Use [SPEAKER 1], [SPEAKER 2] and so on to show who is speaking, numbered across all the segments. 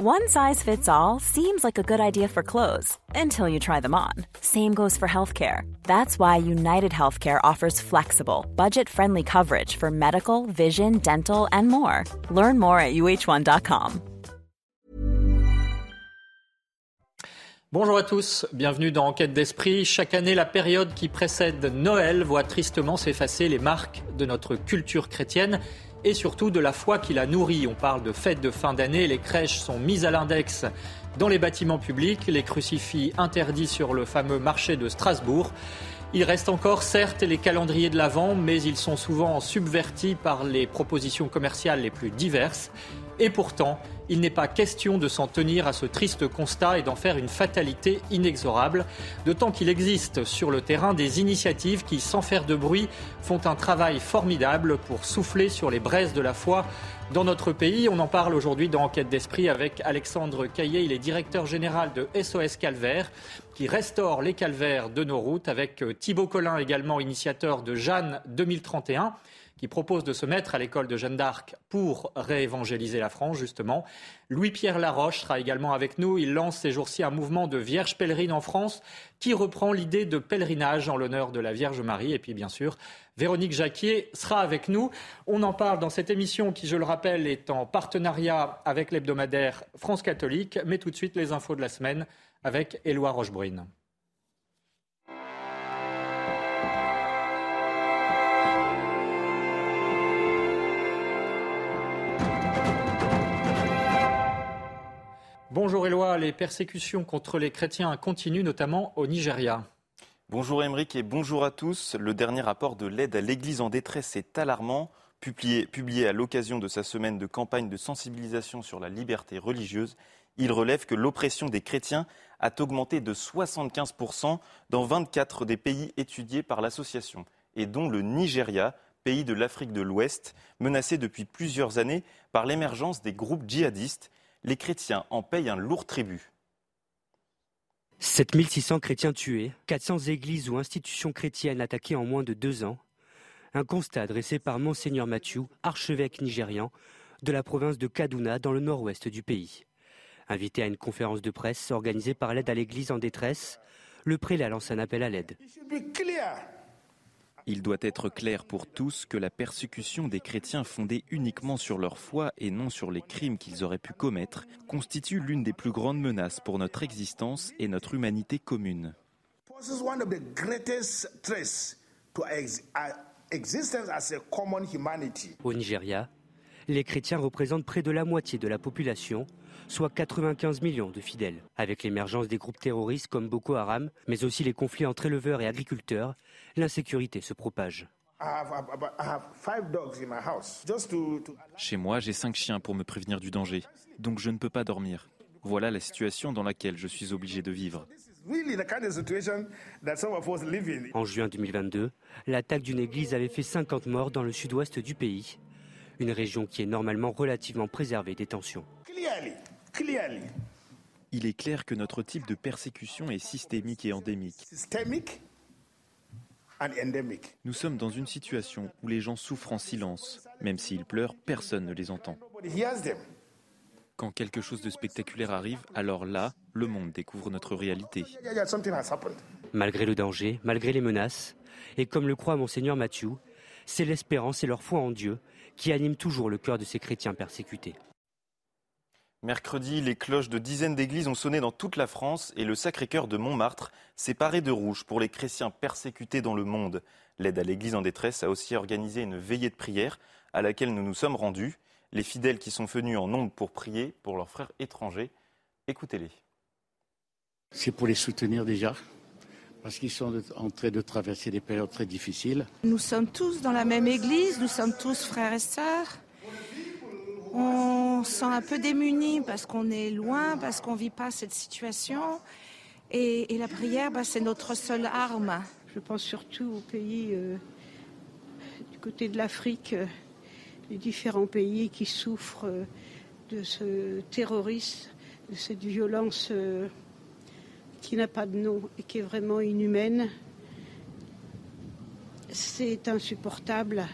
[SPEAKER 1] One size fits all seems like a good idea for clothes until you try them on. Same goes for healthcare. That's why United Healthcare offers flexible, budget friendly coverage for medical, vision, dental, and more. Learn more at uh1.com.
[SPEAKER 2] Bonjour à tous, bienvenue dans Enquête d'Esprit. Chaque année, la période qui précède Noël voit tristement s'effacer les marques de notre culture chrétienne et surtout de la foi qui la nourrit. On parle de fêtes de fin d'année, les crèches sont mises à l'index dans les bâtiments publics, les crucifix interdits sur le fameux marché de Strasbourg. Il reste encore certes les calendriers de l'Avent, mais ils sont souvent subvertis par les propositions commerciales les plus diverses. Et pourtant, il n'est pas question de s'en tenir à ce triste constat et d'en faire une fatalité inexorable, d'autant qu'il existe sur le terrain des initiatives qui, sans faire de bruit, font un travail formidable pour souffler sur les braises de la foi dans notre pays. On en parle aujourd'hui dans Enquête d'Esprit avec Alexandre Caillé, il est directeur général de SOS Calvaire, qui restaure les calvaires de nos routes, avec Thibaut Collin, également initiateur de Jeanne 2031 qui propose de se mettre à l'école de Jeanne d'Arc pour réévangéliser la France, justement. Louis-Pierre Laroche sera également avec nous. Il lance ces jours-ci un mouvement de Vierge pèlerine en France qui reprend l'idée de pèlerinage en l'honneur de la Vierge Marie. Et puis, bien sûr, Véronique Jacquier sera avec nous. On en parle dans cette émission qui, je le rappelle, est en partenariat avec l'hebdomadaire France catholique. Mais tout de suite, les infos de la semaine avec Éloi Rochebrune. Bonjour Éloi, les persécutions contre les chrétiens continuent notamment au Nigeria.
[SPEAKER 3] Bonjour Émeric et bonjour à tous. Le dernier rapport de l'aide à l'Église en détresse est alarmant. Publié, publié à l'occasion de sa semaine de campagne de sensibilisation sur la liberté religieuse, il relève que l'oppression des chrétiens a augmenté de 75% dans 24 des pays étudiés par l'association, et dont le Nigeria, pays de l'Afrique de l'Ouest, menacé depuis plusieurs années par l'émergence des groupes djihadistes les chrétiens en payent un lourd tribut.
[SPEAKER 4] 7600 chrétiens tués, 400 églises ou institutions chrétiennes attaquées en moins de deux ans. Un constat dressé par Monseigneur Mathieu, archevêque nigérian de la province de Kaduna dans le nord-ouest du pays. Invité à une conférence de presse organisée par l'aide à l'Église en détresse, le prélat lance un appel à l'aide.
[SPEAKER 3] Il doit être clair pour tous que la persécution des chrétiens fondée uniquement sur leur foi et non sur les crimes qu'ils auraient pu commettre constitue l'une des plus grandes menaces pour notre existence et notre humanité commune.
[SPEAKER 4] Au Nigeria, les chrétiens représentent près de la moitié de la population, soit 95 millions de fidèles. Avec l'émergence des groupes terroristes comme Boko Haram, mais aussi les conflits entre éleveurs et agriculteurs, l'insécurité se propage.
[SPEAKER 3] Chez moi, j'ai cinq chiens pour me prévenir du danger, donc je ne peux pas dormir. Voilà la situation dans laquelle je suis obligé de vivre.
[SPEAKER 4] En juin 2022, l'attaque d'une église avait fait 50 morts dans le sud-ouest du pays, une région qui est normalement relativement préservée des tensions.
[SPEAKER 3] Il est clair que notre type de persécution est systémique et endémique. Nous sommes dans une situation où les gens souffrent en silence. Même s'ils pleurent, personne ne les entend. Quand quelque chose de spectaculaire arrive, alors là, le monde découvre notre réalité.
[SPEAKER 4] Malgré le danger, malgré les menaces, et comme le croit monseigneur Mathieu, c'est l'espérance et leur foi en Dieu qui animent toujours le cœur de ces chrétiens persécutés.
[SPEAKER 3] Mercredi, les cloches de dizaines d'églises ont sonné dans toute la France et le Sacré-Cœur de Montmartre s'est paré de rouge pour les chrétiens persécutés dans le monde. L'aide à l'Église en détresse a aussi organisé une veillée de prière à laquelle nous nous sommes rendus. Les fidèles qui sont venus en nombre pour prier pour leurs frères étrangers, écoutez-les.
[SPEAKER 5] C'est pour les soutenir déjà, parce qu'ils sont en train de traverser des périodes très difficiles.
[SPEAKER 6] Nous sommes tous dans la même église, nous sommes tous frères et sœurs. On se sent un peu démunis parce qu'on est loin, parce qu'on ne vit pas cette situation. Et, la prière, bah, c'est notre seule arme.
[SPEAKER 7] Je pense surtout aux pays euh, du côté de l'Afrique, euh, les différents pays qui souffrent euh, de ce terrorisme, de cette violence qui n'a pas de nom et qui est vraiment inhumaine. C'est insupportable,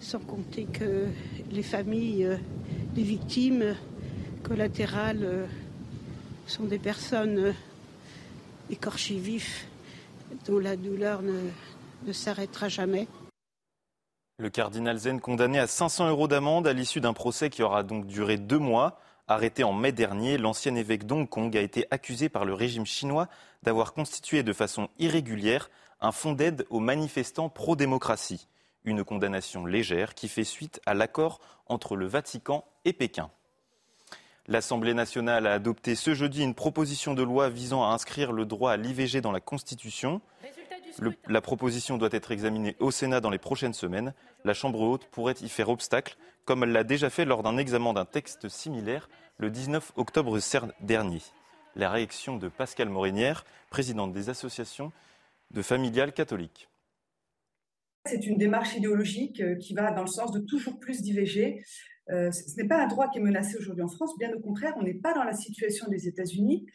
[SPEAKER 7] sans compter que les familles des victimes collatérales sont des personnes écorchées vifs dont la douleur ne, s'arrêtera jamais.
[SPEAKER 3] Le cardinal Zen condamné à 500 euros d'amende à l'issue d'un procès qui aura donc duré deux mois. Arrêté en mai dernier, l'ancien évêque d'Hong Kong a été accusé par le régime chinois d'avoir constitué de façon irrégulière un fonds d'aide aux manifestants pro-démocratie. Une condamnation légère qui fait suite à l'accord entre le Vatican et Pékin. L'Assemblée nationale a adopté ce jeudi une proposition de loi visant à inscrire le droit à l'IVG dans la Constitution. la proposition doit être examinée au Sénat dans les prochaines semaines. La Chambre haute pourrait y faire obstacle, comme elle l'a déjà fait lors d'un examen d'un texte similaire le 19 octobre dernier. La réaction de Pascal Morinière, présidente des associations de familiales catholiques.
[SPEAKER 8] C'est une démarche idéologique euh, qui va dans le sens de toujours plus d'IVG. Euh, ce n'est pas un droit qui est menacé aujourd'hui en France, bien au contraire, on n'est pas dans la situation des États-Unis.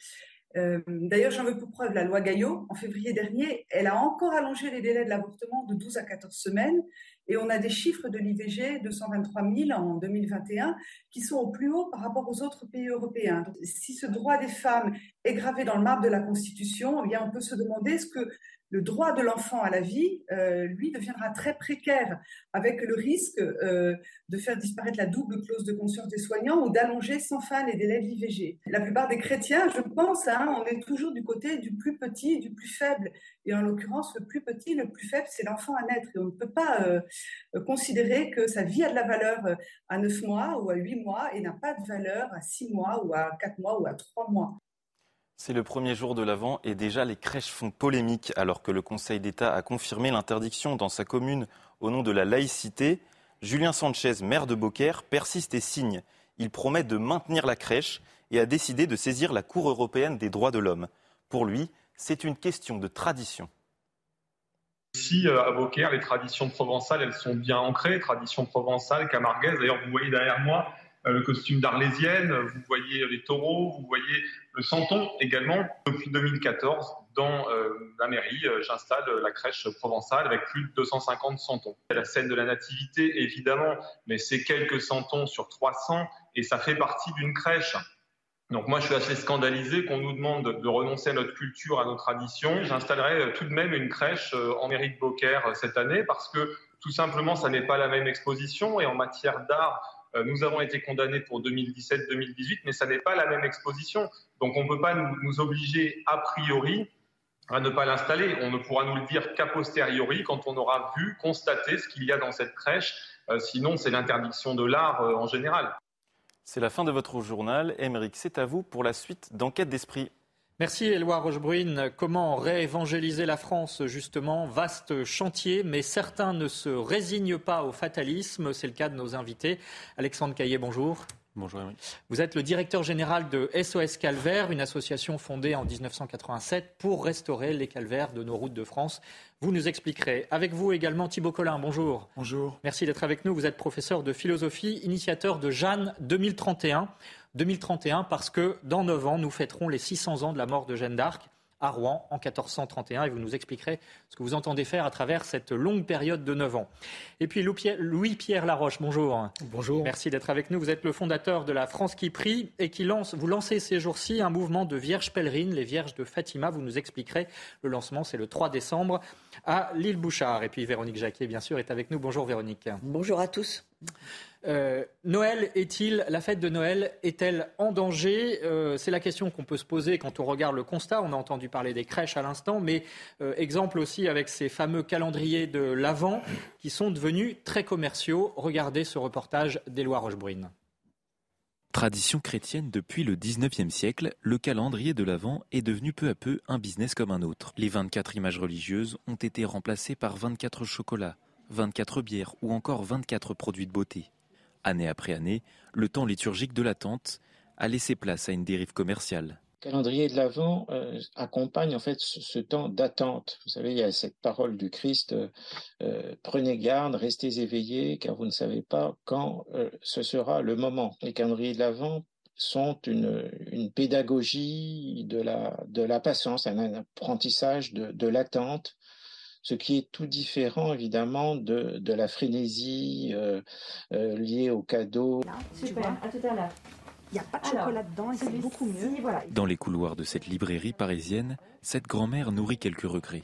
[SPEAKER 8] Euh, d'ailleurs, j'en veux pour preuve la loi Gaillot. En février dernier, elle a encore allongé les délais de l'avortement de 12 à 14 semaines. Et on a des chiffres de l'IVG, 223 000 en 2021, qui sont au plus haut par rapport aux autres pays européens. si ce droit des femmes est gravé dans le marbre de la Constitution, eh bien, on peut se demander ce que le droit de l'enfant à la vie, euh, lui, deviendra très précaire, avec le risque euh, de faire disparaître la double clause de conscience des soignants ou d'allonger sans fin les délais de l'IVG. La plupart des chrétiens, je pense, hein, on est toujours du côté du plus petit et du plus faible. Et en l'occurrence, le plus petit, le plus faible, c'est l'enfant à naître. Et on ne peut pas euh, considérer que sa vie a de la valeur à 9 mois ou à 8 mois et n'a pas de valeur à 6 mois ou à 4 mois ou à 3 mois.
[SPEAKER 3] C'est le premier jour de l'Avent et déjà les crèches font polémique alors que le Conseil d'État a confirmé l'interdiction dans sa commune au nom de la laïcité. Julien Sanchez, maire de Beaucaire, persiste et signe. Il promet de maintenir la crèche et a décidé de saisir la Cour européenne des droits de l'homme. Pour lui, c'est une question de tradition.
[SPEAKER 9] Ici, euh, à Beaucaire, les traditions provençales, elles sont bien ancrées. Traditions provençales, camarguaises. D'ailleurs, vous voyez derrière moi le costume d'Arlésienne, vous voyez les taureaux, vous voyez le Santon également. Depuis 2014, dans euh, la mairie, euh, j'installe la crèche provençale avec plus de 250 santons. La scène de la nativité, évidemment, mais c'est quelques santons sur 300 et ça fait partie d'une crèche. Donc moi, je suis assez scandalisé qu'on nous demande de renoncer à notre culture, à nos traditions. J'installerai tout de même une crèche en mairie de Beaucaire cette année parce que tout simplement, ça n'est pas la même exposition et en matière d'art, euh, nous avons été condamnés pour 2017-2018, mais ça n'est pas la même exposition. Donc on ne peut pas nous, obliger a priori à ne pas l'installer. On ne pourra nous le dire qu'a posteriori quand on aura vu, constaté ce qu'il y a dans cette crèche. Euh, sinon, c'est l'interdiction de l'art euh, en général.
[SPEAKER 3] C'est la fin de votre journal. Émeric, c'est à vous pour la suite d'Enquête d'Esprit.
[SPEAKER 2] Merci Éloi Rochebrune. Comment réévangéliser la France justement? Vaste chantier, mais certains ne se résignent pas au fatalisme. C'est le cas de nos invités. Alexandre Caillé, bonjour.
[SPEAKER 3] Bonjour.
[SPEAKER 2] Vous êtes le directeur général de SOS Calvaire, une association fondée en 1987 pour restaurer les calvaires de nos routes de France. Vous nous expliquerez. Avec vous également Thibaut Collin, bonjour.
[SPEAKER 10] Bonjour.
[SPEAKER 2] Merci d'être avec nous. Vous êtes professeur de philosophie, initiateur de Jeanne 2031. 2031 parce que dans 9 ans, nous fêterons les 600 ans de la mort de Jeanne d'Arc à Rouen en 1431 et vous nous expliquerez ce que vous entendez faire à travers cette longue période de 9 ans. Et puis Louis-Pierre Laroche, bonjour.
[SPEAKER 10] Bonjour.
[SPEAKER 2] Merci d'être avec nous. Vous êtes le fondateur de la France qui prie et qui lance, vous lancez ces jours-ci un mouvement de vierges pèlerines, les vierges de Fatima. Vous nous expliquerez. Le lancement, c'est le 3 décembre à l'île Bouchard. Et puis Véronique Jacquet, bien sûr, est avec nous. Bonjour Véronique.
[SPEAKER 11] Bonjour à tous.
[SPEAKER 2] Euh, Noël est-il, la fête de Noël est-elle en danger? Euh, C'est la question qu'on peut se poser quand on regarde le constat. On a entendu parler des crèches à l'instant, mais euh, exemple aussi avec ces fameux calendriers de l'Avent qui sont devenus très commerciaux. Regardez ce reportage d'Éloi Rochebrune.
[SPEAKER 12] Tradition chrétienne depuis le 19e siècle, le calendrier de l'Avent est devenu peu à peu un business comme un autre. Les 24 images religieuses ont été remplacées par 24 chocolats, 24 bières ou encore 24 produits de beauté. Année après année, le temps liturgique de l'attente a laissé place à une dérive commerciale.
[SPEAKER 5] Le calendrier de l'Avent euh, accompagne en fait ce, temps d'attente. Vous savez, il y a cette parole du Christ euh, euh, prenez garde, restez éveillés, car vous ne savez pas quand ce sera le moment. Les calendriers de l'Avent sont une, pédagogie de la, patience, un apprentissage de l'attente, ce qui est tout différent évidemment de, la frénésie euh, euh, liée au cadeau.
[SPEAKER 11] Super, à tout à l'heure.
[SPEAKER 10] Il n'y a pas de chocolat dedans et c'est beaucoup mieux.
[SPEAKER 12] Dans les couloirs de cette librairie parisienne, cette grand-mère nourrit quelques regrets.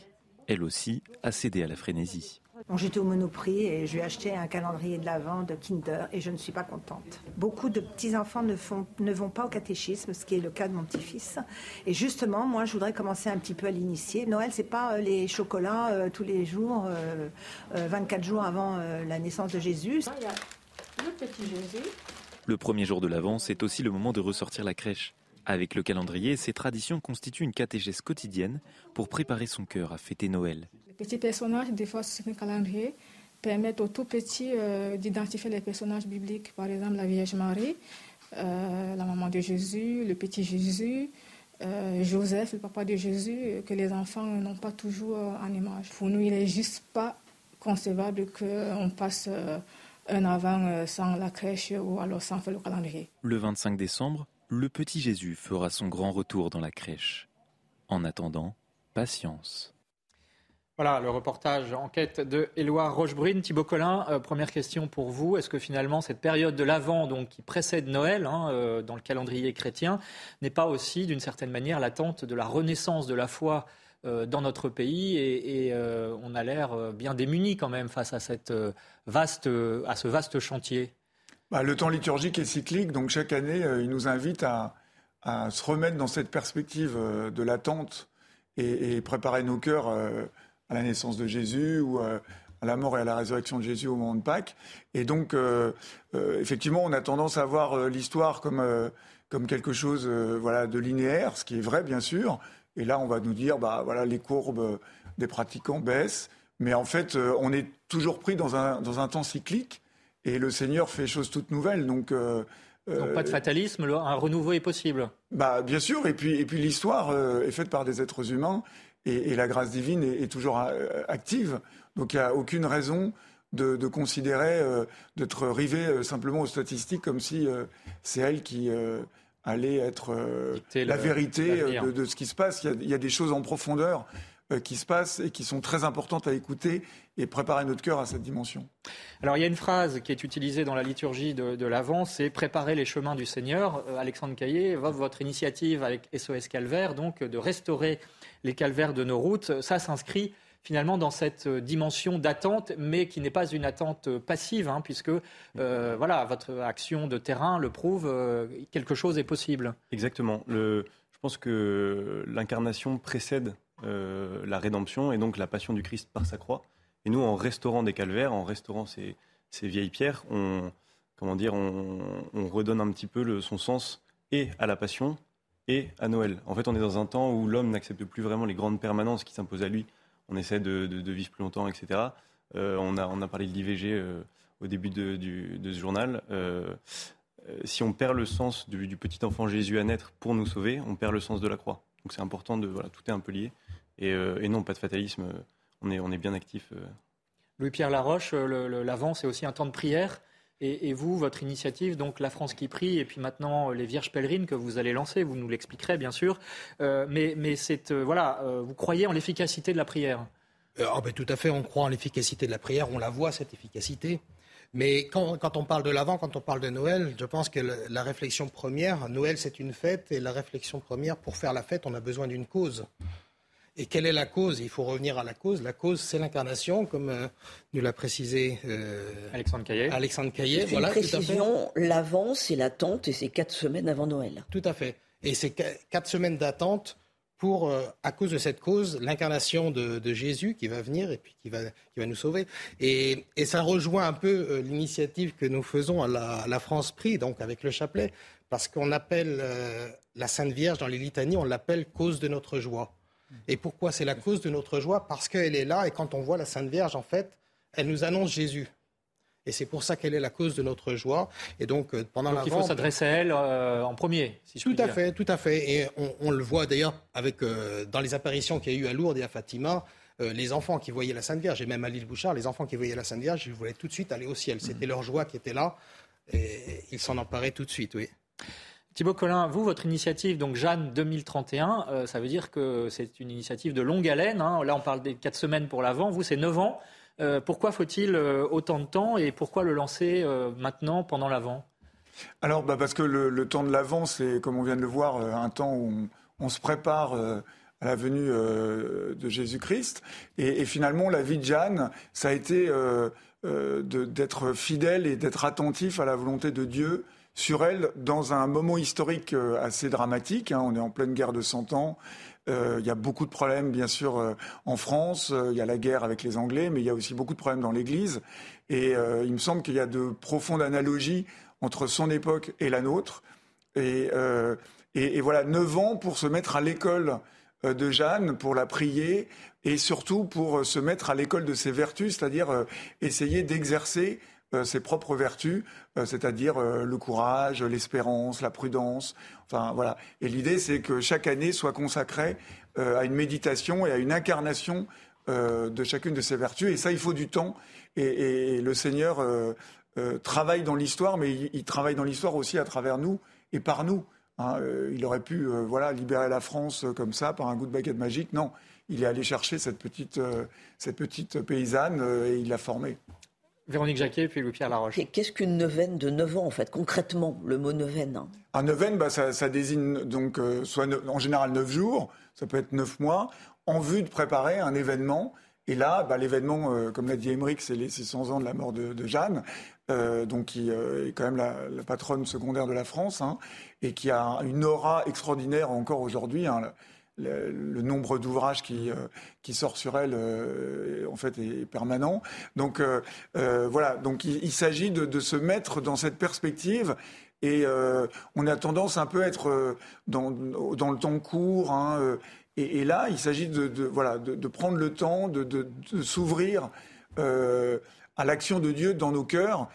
[SPEAKER 12] Elle aussi a cédé à la frénésie.
[SPEAKER 10] J'étais au Monoprix et je lui ai acheté un calendrier de l'Avent de Kinder et je ne suis pas contente. Beaucoup de petits-enfants ne, ne vont pas au catéchisme, ce qui est le cas de mon petit-fils. Et justement, moi, je voudrais commencer un petit peu à l'initier. Noël, c'est pas euh, les chocolats euh, tous les jours, 24 euh, jours avant la naissance de Jésus. Il y a
[SPEAKER 12] le petit Jésus. Le premier jour de l'Avent, c'est aussi le moment de ressortir la crèche. Avec le calendrier, ces traditions constituent une catéchèse quotidienne pour préparer son cœur à fêter Noël.
[SPEAKER 11] Petits personnages, des fois sur le calendrier, permettent aux tout petits euh, d'identifier les personnages bibliques, par exemple la Vierge Marie, euh, la maman de Jésus, le petit Jésus, euh, Joseph, le papa de Jésus, que les enfants n'ont pas toujours en image. Pour nous, il n'est juste pas concevable qu'on passe un avant sans la crèche ou alors sans faire le calendrier.
[SPEAKER 12] Le 25 décembre, le petit Jésus fera son grand retour dans la crèche. En attendant, patience.
[SPEAKER 2] Voilà le reportage enquête de Éloi Rochebrune. Thibaut Collin, euh, première question pour vous. Est-ce que finalement cette période de l'Avent, donc qui précède Noël hein, euh, dans le calendrier chrétien, n'est pas aussi d'une certaine manière l'attente de la renaissance de la foi euh, dans notre pays et, on a l'air bien démuni quand même face à, cette, vaste, à ce vaste chantier?
[SPEAKER 13] Bah, le temps liturgique est cyclique, donc chaque année, il nous invite à, se remettre dans cette perspective de l'attente et, préparer nos cœurs à la naissance de Jésus ou à la mort et à la résurrection de Jésus au moment de Pâques. Et donc, effectivement, on a tendance à voir l'histoire comme, comme quelque chose voilà, de linéaire, ce qui est vrai, bien sûr. Et là, on va nous dire, bah, voilà, les courbes des pratiquants baissent. Mais en fait, on est toujours pris dans un, dans un temps cyclique. Et le Seigneur fait choses toutes nouvelles. Donc,
[SPEAKER 2] euh, donc pas de euh, fatalisme, un renouveau est possible.
[SPEAKER 13] Bah, bien sûr, et puis, et puis l'histoire euh, est faite par des êtres humains et, la grâce divine est, toujours active. Donc il n'y a aucune raison de, considérer, d'être rivé simplement aux statistiques comme si c'est elle qui allait être la vérité de, ce qui se passe. Il y, il y, a, des choses en profondeur qui se passent et qui sont très importantes à écouter et préparer notre cœur à cette dimension.
[SPEAKER 2] Alors il y a une phrase qui est utilisée dans la liturgie de, de l'Avent, c'est préparer les chemins du Seigneur. Euh, Alexandre Caillé, votre initiative avec SOS Calvaire, donc de restaurer les calvaires de nos routes, ça s'inscrit finalement dans cette euh, dimension d'attente, mais qui n'est pas une attente euh, passive, hein, puisque voilà, votre action de terrain le prouve, quelque chose est possible.
[SPEAKER 3] Exactement. Le, je pense que l'incarnation précède la rédemption et donc la passion du Christ par sa croix. Et nous, en restaurant des calvaires, en restaurant ces, vieilles pierres, on, comment dire, on, redonne un petit peu son sens et à la passion et à Noël. En fait, on est dans un temps où l'homme n'accepte plus vraiment les grandes permanences qui s'imposent à lui. On essaie de, vivre plus longtemps, etc. Euh, on, a, parlé de l'IVG euh, au début de, ce journal. Euh, si on perd le sens du, petit enfant Jésus à naître pour nous sauver, on perd le sens de la croix. Donc c'est important de voilà, tout est un peu lié. et non, pas de fatalisme on est, on est bien actif. Euh.
[SPEAKER 2] Louis-Pierre Laroche, euh, l'avant, c'est aussi un temps de prière. Et, vous, votre initiative, donc La France qui prie, et puis maintenant euh, les Vierges pèlerines que vous allez lancer, vous nous l'expliquerez bien sûr. mais mais voilà, vous croyez en l'efficacité de la prière?
[SPEAKER 14] Oh ben, Tout à fait, on croit en l'efficacité de la prière, on la voit cette efficacité. Mais quand, quand on parle de l'Avent, quand on parle de Noël, je pense que la réflexion première, Noël c'est une fête, et la réflexion première, pour faire la fête, on a besoin d'une cause. Et quelle est la cause? Il faut revenir à la cause. La cause, c'est l'incarnation, comme euh, nous l'a précisé
[SPEAKER 2] euh, Alexandre Caillet.
[SPEAKER 14] Alexandre Caillet,
[SPEAKER 15] voilà. Une précision, l'avant, c'est l'attente et c'est quatre semaines avant Noël.
[SPEAKER 14] Tout à fait. Et c'est quatre semaines d'attente pour, euh, à cause de cette cause, l'incarnation de, Jésus qui va venir et puis qui va, qui va nous sauver. Et, et ça rejoint un peu l'initiative que nous faisons à la, la, France Prix, donc avec le chapelet, parce qu'on appelle la Sainte Vierge dans les litanies, on l'appelle cause de notre joie. Et pourquoi c'est la cause de notre joie? Parce qu'elle est là et quand on voit la Sainte Vierge, en fait, elle nous annonce Jésus. Et c'est pour ça qu'elle est la cause de notre joie. Et donc, euh, pendant
[SPEAKER 2] donc il faut s'adresser à elle euh, en premier, si
[SPEAKER 14] je Tout à fait, tout à fait. Et on, le voit d'ailleurs avec euh, dans les apparitions qu'il y a eu à Lourdes et à Fatima. les enfants qui voyaient la Sainte Vierge, et même à l'île Bouchard, les enfants qui voyaient la Sainte Vierge, ils voulaient tout de suite aller au ciel. C'était leur joie qui était là, et ils s'en emparaient tout de suite, oui.
[SPEAKER 2] Thibaut Collin, vous, votre initiative, donc Jeanne 2031, euh, ça veut dire que c'est une initiative de longue haleine. Hein. Là, on parle des 4 semaines pour l'avant. Vous, c'est 9 ans. Euh, pourquoi faut-il euh, autant de temps et pourquoi le lancer maintenant pendant l'avant?
[SPEAKER 13] Alors, bah, parce que le, temps de l'Avent, c'est, comme on vient de le voir, un temps où on, se prépare à la venue de Jésus-Christ. Et, finalement, la vie de Jeanne, ça a été d'être fidèle et d'être attentif à la volonté de Dieu sur elle dans un moment historique assez dramatique. Hein. on est en pleine guerre de Cent Ans. Euh, il y a beaucoup de problèmes, bien sûr, euh, en France. Euh, il y a la guerre avec les Anglais, mais il y a aussi beaucoup de problèmes dans l'Église. Et il me semble qu'il y a de profondes analogies entre son époque et la nôtre. Et, voilà, neuf ans pour se mettre à l'école de Jeanne, pour la prier, et surtout pour se mettre à l'école de ses vertus, c'est-à-dire essayer d'exercer ses propres vertus, euh, c'est-à-dire euh, le courage, l'espérance, la prudence. Enfin voilà. Et l'idée, c'est que chaque année soit consacrée à une méditation et à une incarnation de chacune de ces vertus. Et ça, il faut du temps. Et, le Seigneur travaille dans l'histoire, mais il, travaille dans l'histoire aussi à travers nous et par nous. Hein. il aurait pu voilà libérer la France comme ça par un goût de baguette magique. Non, il est allé chercher cette petite paysanne et il l'a formée.
[SPEAKER 2] Véronique Jacquet, puis Louis-Pierre Laroche.
[SPEAKER 15] Qu'est-ce qu'une neuvaine de 9 ans, en fait, concrètement, le mot neuvaine
[SPEAKER 13] Un ah, neuvaine, bah, ça, désigne donc euh, soit en général 9 jours, ça peut être 9 mois, en vue de préparer un événement. Et là, bah, l'événement, euh, comme l'a dit Émeric, c'est les 600 ans de la mort de, Jeanne, euh, donc qui est quand même la, patronne secondaire de la France, hein, et qui a une aura extraordinaire encore aujourd'hui. Hein, le, nombre d'ouvrages qui, euh, sort sur elle, euh, en fait, est permanent. Donc euh, voilà, donc il, s'agit de, se mettre dans cette perspective. Et on a tendance un peu à être dans, le temps court. Hein, et, là, il s'agit de, voilà, de, prendre le temps, de, s'ouvrir à l'action de Dieu dans nos cœurs.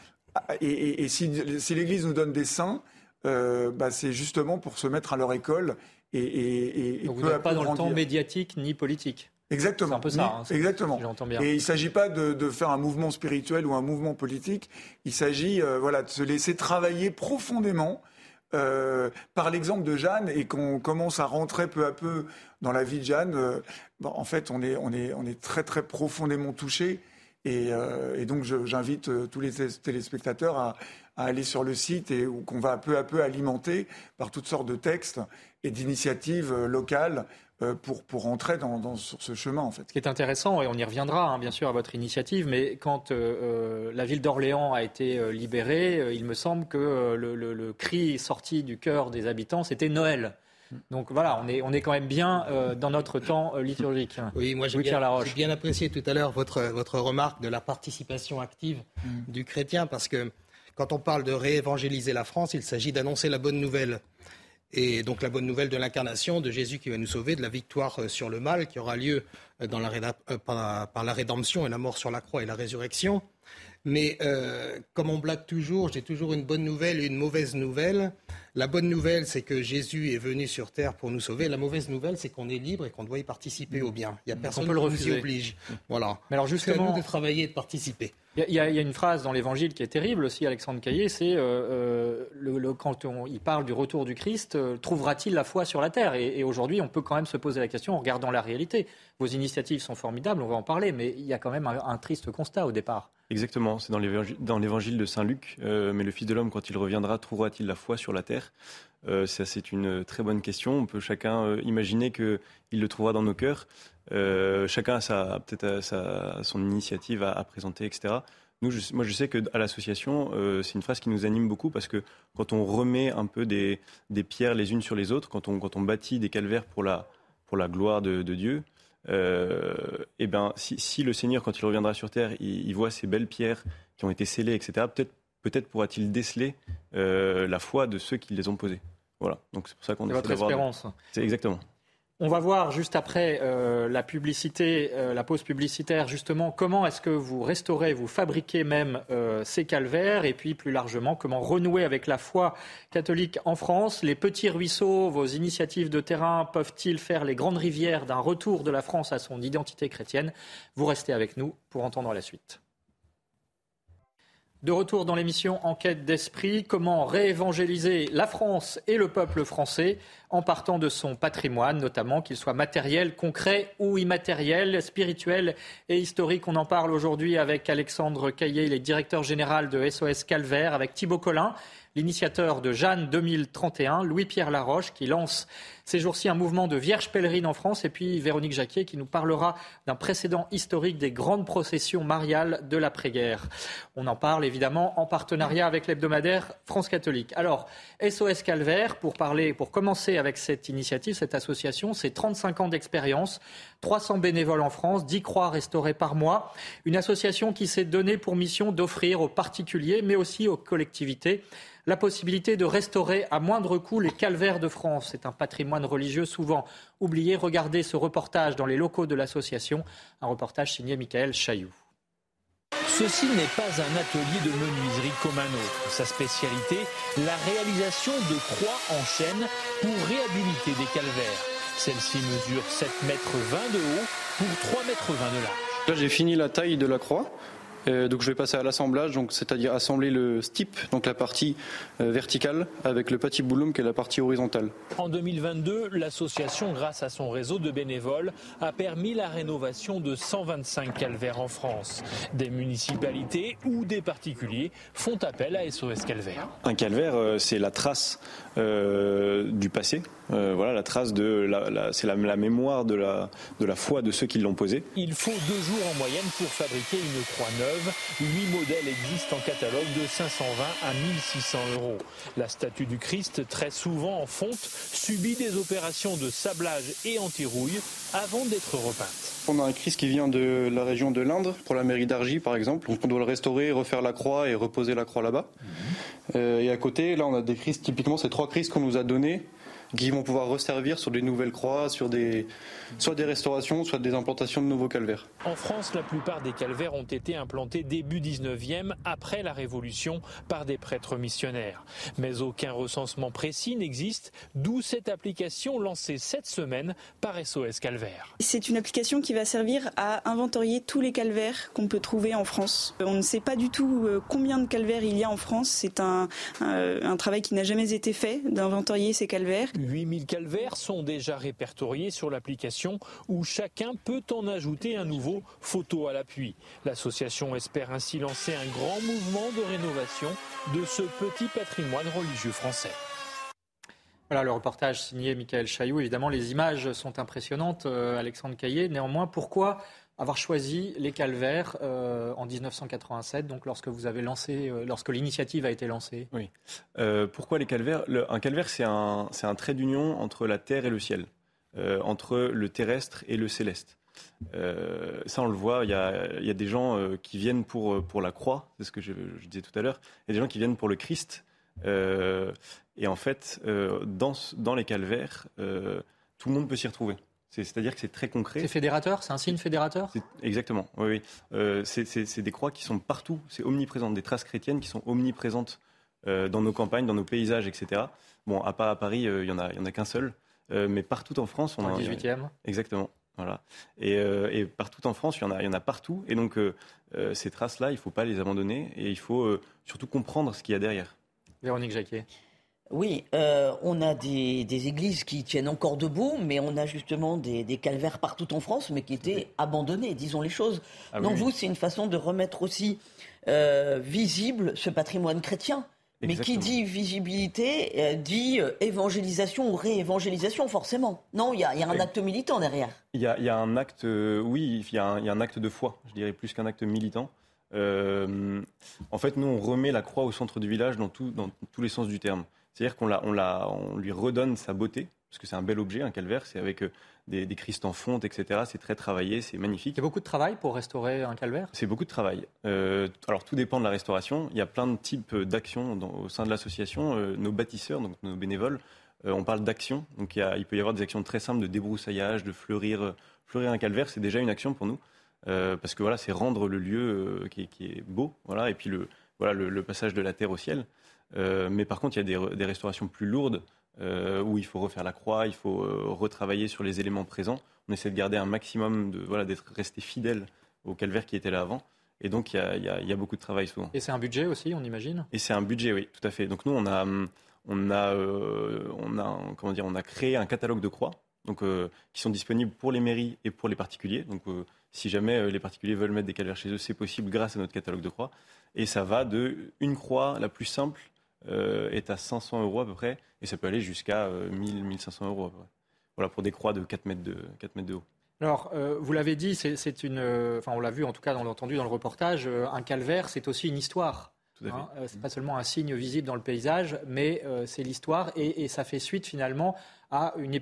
[SPEAKER 13] Et, si, si l'Église nous donne des saints, bah, c'est justement pour se mettre à leur école et,
[SPEAKER 2] Donc vous n'êtes pas dans le temps médiatique ni politique.
[SPEAKER 13] Exactement. C'est un peu ça. Hein, exactement. bien. Et il ne s'agit pas de, faire un mouvement spirituel ou un mouvement politique. Il s'agit, euh, voilà, de se laisser travailler profondément euh, par l'exemple de Jeanne et qu'on commence à rentrer peu à peu dans la vie de Jeanne. Euh, en fait, on est, on est, on est très très profondément touché. Et, et donc, j'invite tous les téléspectateurs à, à aller sur le site et qu'on va peu à peu alimenter par toutes sortes de textes et d'initiatives euh, locales euh, pour, pour entrer dans, sur ce chemin en fait.
[SPEAKER 2] Ce qui est intéressant, et on y reviendra hein, bien sûr à votre initiative, mais quand euh, la ville d'Orléans a été libérée, il me semble que le, le, cri sorti du cœur des habitants, c'était Noël. Donc voilà, on est, on est quand même bien dans notre temps liturgique.
[SPEAKER 14] Oui, moi j'ai bien, bien, apprécié tout à l'heure votre, votre remarque de la participation active mm. du chrétien, parce que quand on parle de réévangéliser la France, il s'agit d'annoncer la bonne nouvelle. Et donc la bonne nouvelle de l'incarnation, de Jésus qui va nous sauver, de la victoire euh, sur le mal qui aura lieu euh, euh, par, la rédemption et la mort sur la croix et la résurrection. Mais comme on blague toujours, j'ai toujours une bonne nouvelle et une mauvaise nouvelle. La bonne nouvelle, c'est que Jésus est venu sur terre pour nous sauver. La mauvaise nouvelle, c'est qu'on est libre et qu'on doit y participer au bien. Il n'y a personne qui nous y oblige. Voilà. Mais alors justement, à nous de travailler et de participer.
[SPEAKER 2] Il y, a une phrase dans l'Évangile qui est terrible aussi, Alexandre Caillé, c'est euh, euh, quand il parle du retour du Christ, euh, trouvera-t-il la foi sur la terre? Et, aujourd'hui, on peut quand même se poser la question en regardant la réalité. Vos initiatives sont formidables, on va en parler, mais il y a quand même un, triste constat au départ.
[SPEAKER 16] Exactement, c'est dans l'évangile de Saint Luc. mais le Fils de l'homme, quand il reviendra, trouvera-t-il la foi sur la terre? Ça, c'est une très bonne question. On peut chacun imaginer qu'il le trouvera dans nos cœurs. Euh, chacun a peut-être son initiative à, présenter, etc. Nous, moi, je sais qu'à l'association, euh, c'est une phrase qui nous anime beaucoup parce que quand on remet un peu des, pierres les unes sur les autres, quand on, quand on bâtit des calvaires pour la, pour la gloire de, Dieu, euh, eh ben, si, le Seigneur, quand il reviendra sur terre, il, voit ces belles pierres qui ont été scellées, etc., peut-être peut-être pourra-t-il déceler la foi de ceux qui les ont posées. Voilà. Donc c'est pour ça qu'on
[SPEAKER 2] est votre espérance.
[SPEAKER 16] C'est exactement.
[SPEAKER 2] On va voir juste après euh, la publicité, euh, la pause publicitaire, justement, comment est-ce que vous restaurez, vous fabriquez même euh, ces calvaires, et puis plus largement, comment renouer avec la foi catholique en France. Les petits ruisseaux, vos initiatives de terrain peuvent-ils faire les grandes rivières d'un retour de la France à son identité chrétienne? Vous restez avec nous pour entendre la suite. De retour dans l'émission Enquête d'esprit, comment réévangéliser la France et le peuple français en partant de son patrimoine, notamment qu'il soit matériel, concret ou immatériel, spirituel et historique. On en parle aujourd'hui avec Alexandre Caillé, il est directeur général de SOS Calvaire, avec Thibaut Collin, l'initiateur de Jeanne 2031, Louis-Pierre Laroche, qui lance ces jours-ci un mouvement de vierges pèlerines en France, et puis Véronique Jacquier qui nous parlera d'un précédent historique des grandes processions mariales de l'après-guerre. On en parle évidemment en partenariat avec l'hebdomadaire France catholique. Alors, SOS Calvaire, pour parler, pour commencer avec cette initiative, cette association, c'est 35 ans d'expérience, 300 bénévoles en France, 10 croix restaurées par mois, une association qui s'est donnée pour mission d'offrir aux particuliers, mais aussi aux collectivités, la possibilité de restaurer à moindre coût les calvaires de France. C'est un patrimoine religieux souvent oublié. Regardez ce reportage dans les locaux de l'association, un reportage signé Michael Chailloux.
[SPEAKER 17] Ceci n'est pas un atelier de menuiserie comme un autre. Sa spécialité, la réalisation de croix en chaîne pour réhabiliter des calvaires. Celle-ci mesure 7 mètres 20 de haut pour 3 mètres 20 de large.
[SPEAKER 18] Là, j'ai fini la taille de la croix. Euh, donc je vais passer à l'assemblage, donc c'est-à-dire assembler le stip, donc la partie euh, verticale, avec le petit boulum qui est la partie horizontale.
[SPEAKER 17] En 2022, l'association, grâce à son réseau de bénévoles, a permis la rénovation de 125 calvaires en France. Des municipalités ou des particuliers font appel à SOS Calvaire.
[SPEAKER 18] Un calvaire, euh, c'est la trace du passé. Voilà, la trace de la, c'est la, la, mémoire de la, de la foi de ceux qui l'ont posé.
[SPEAKER 17] Il faut deux jours en moyenne pour fabriquer une croix neuve Huit modèles existent en catalogue de 520 à 1600 euros. La statue du Christ, très souvent en fonte, subit des opérations de sablage et anti-rouille avant d'être repeinte.
[SPEAKER 18] On a un Christ qui vient de la région de l'Indre, pour la mairie d'Argy par exemple. Donc on doit le restaurer, refaire la croix et reposer la croix là-bas. Mhm. Euh, et à côté, là on a des Christ, typiquement ces trois Christ qu'on nous a donnés qui vont pouvoir resservir sur des nouvelles croix, sur des, soit des restaurations, soit des implantations de nouveaux calvaires.
[SPEAKER 17] En France, la plupart des calvaires ont été implantés début 19e, après la Révolution, par des prêtres missionnaires. Mais aucun recensement précis n'existe, d'où cette application lancée cette semaine par SOS Calvaire.
[SPEAKER 19] C'est une application qui va servir à inventorier tous les calvaires qu'on peut trouver en France. On ne sait pas du tout euh, combien de calvaires il y a en France. C'est un, un, un travail qui n'a jamais été fait d'inventorier ces calvaires.
[SPEAKER 17] 8000 calvaires sont déjà répertoriés sur l'application où chacun peut en ajouter un nouveau photo à l'appui. L'association espère ainsi lancer un grand mouvement de rénovation de ce petit patrimoine religieux français.
[SPEAKER 2] Voilà le reportage signé Michael Chailloux. Évidemment, les images sont impressionnantes, euh, Alexandre Caillé. Néanmoins, pourquoi avoir choisi les calvaires euh, en 1987, donc lorsque vous avez lancé, euh, lorsque l'initiative a été lancée
[SPEAKER 16] Oui. Euh, pourquoi les calvaires? Un calvaire, c'est un, un, trait d'union entre la terre et le ciel, entre le terrestre et le céleste. ça, on le voit. Il y a, y a des gens qui viennent pour, pour la croix, c'est ce que je, disais tout à l'heure. Il y a des gens qui viennent pour le Christ. et en fait, dans, dans les calvaires, tout le monde peut s'y retrouver. C'est-à-dire que c'est très concret.
[SPEAKER 2] C'est fédérateur C'est un signe fédérateur?
[SPEAKER 16] Exactement, oui. oui. Euh, c'est des croix qui sont partout, c'est omniprésent, des traces chrétiennes qui sont omniprésentes euh, dans nos campagnes, dans nos paysages, etc. Bon, à part à Paris, euh, il n'y en a, y en a qu'un seul, mais partout en France,
[SPEAKER 2] on en a. 18e
[SPEAKER 16] Exactement. Voilà. Et, et, partout en France, il y en a, y en a partout. Et donc, ces traces-là, il ne faut pas les abandonner et il faut surtout comprendre ce qu'il y a derrière.
[SPEAKER 2] Véronique Jacquet.
[SPEAKER 15] Oui, euh, on a des, des, églises qui tiennent encore debout, mais on a justement des, des calvaires partout en France, mais qui étaient abandonnés, disons les choses. Ah Donc vous, c'est une façon de remettre aussi euh, visible ce patrimoine chrétien. Mais qui dit visibilité euh, dit évangélisation ou réévangélisation, forcément. Non, il y, y, a un acte militant derrière.
[SPEAKER 16] Il y, y a, un acte, oui, il y, y, a un acte de foi, je dirais, plus qu'un acte militant. en fait, nous, on remet la croix au centre du village dans, tout, dans tous les sens du terme. C'est-à-dire qu'on on on lui redonne sa beauté, parce que c'est un bel objet, un calvaire, c'est avec euh, des, des Christ en fonte, etc. C'est très travaillé, c'est magnifique.
[SPEAKER 2] Il y a beaucoup de travail pour restaurer un calvaire?
[SPEAKER 16] C'est beaucoup de travail. Euh, alors tout dépend de la restauration. Il y a plein de types d'actions au sein de l'association. Euh, nos bâtisseurs, donc nos bénévoles, euh, on parle d'actions. Donc il, y a, il, peut y avoir des actions très simples de débroussaillage, de fleurir, fleurir un calvaire. C'est déjà une action pour nous. parce que voilà, c'est rendre le lieu qui, qui, est beau. Voilà, et puis le, voilà, le, le passage de la terre au ciel. Euh, mais par contre, il y a des, des restaurations plus lourdes euh, où il faut refaire la croix, il faut euh, retravailler sur les éléments présents. On essaie de garder un maximum, de, voilà, d'être resté fidèle au calvaire qui était là avant. Et donc, il y a, y a, y a beaucoup de travail souvent.
[SPEAKER 2] Et c'est un budget aussi, on imagine?
[SPEAKER 16] Et c'est un budget, oui, tout à fait. Donc nous, on a, on a, euh, on a, comment dire, on a créé un catalogue de croix donc, euh, qui sont disponibles pour les mairies et pour les particuliers. Donc, euh, si jamais les particuliers veulent mettre des calvaires chez eux, c'est possible grâce à notre catalogue de croix. Et ça va de une croix la plus simple est à 500 euros à peu près, et ça peut aller jusqu'à 1000, 1500 euros à peu près. Voilà, pour des croix de 4 mètres de, 4 mètres de haut.
[SPEAKER 2] Alors, vous l'avez dit, c'est une, enfin, on l'a vu en tout cas, on l'a entendu dans le reportage, un calvaire, c'est aussi une histoire. Hein, euh, c'est pas seulement un signe visible dans le paysage, mais euh, c'est l'histoire et, ça fait suite finalement à une,